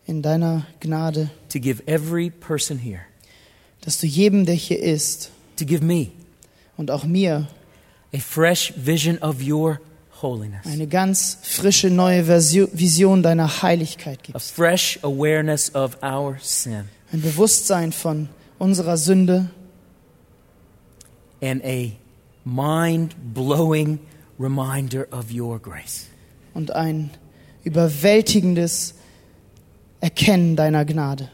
in deiner Gnade, to give every person here, dass du jedem, der hier ist, to give me und auch mir a fresh vision of your holiness, eine ganz frische neue Vision deiner Heiligkeit a gibst. fresh awareness of our sin, Ein Bewusstsein von unserer Sünde and a mind blowing reminder of your grace. und ein überwältigendes Erkennen deiner Gnade.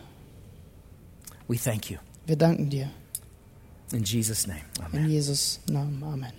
We thank you. Wir danken dir. In Jesus' name. Amen. In Jesus Namen. Amen.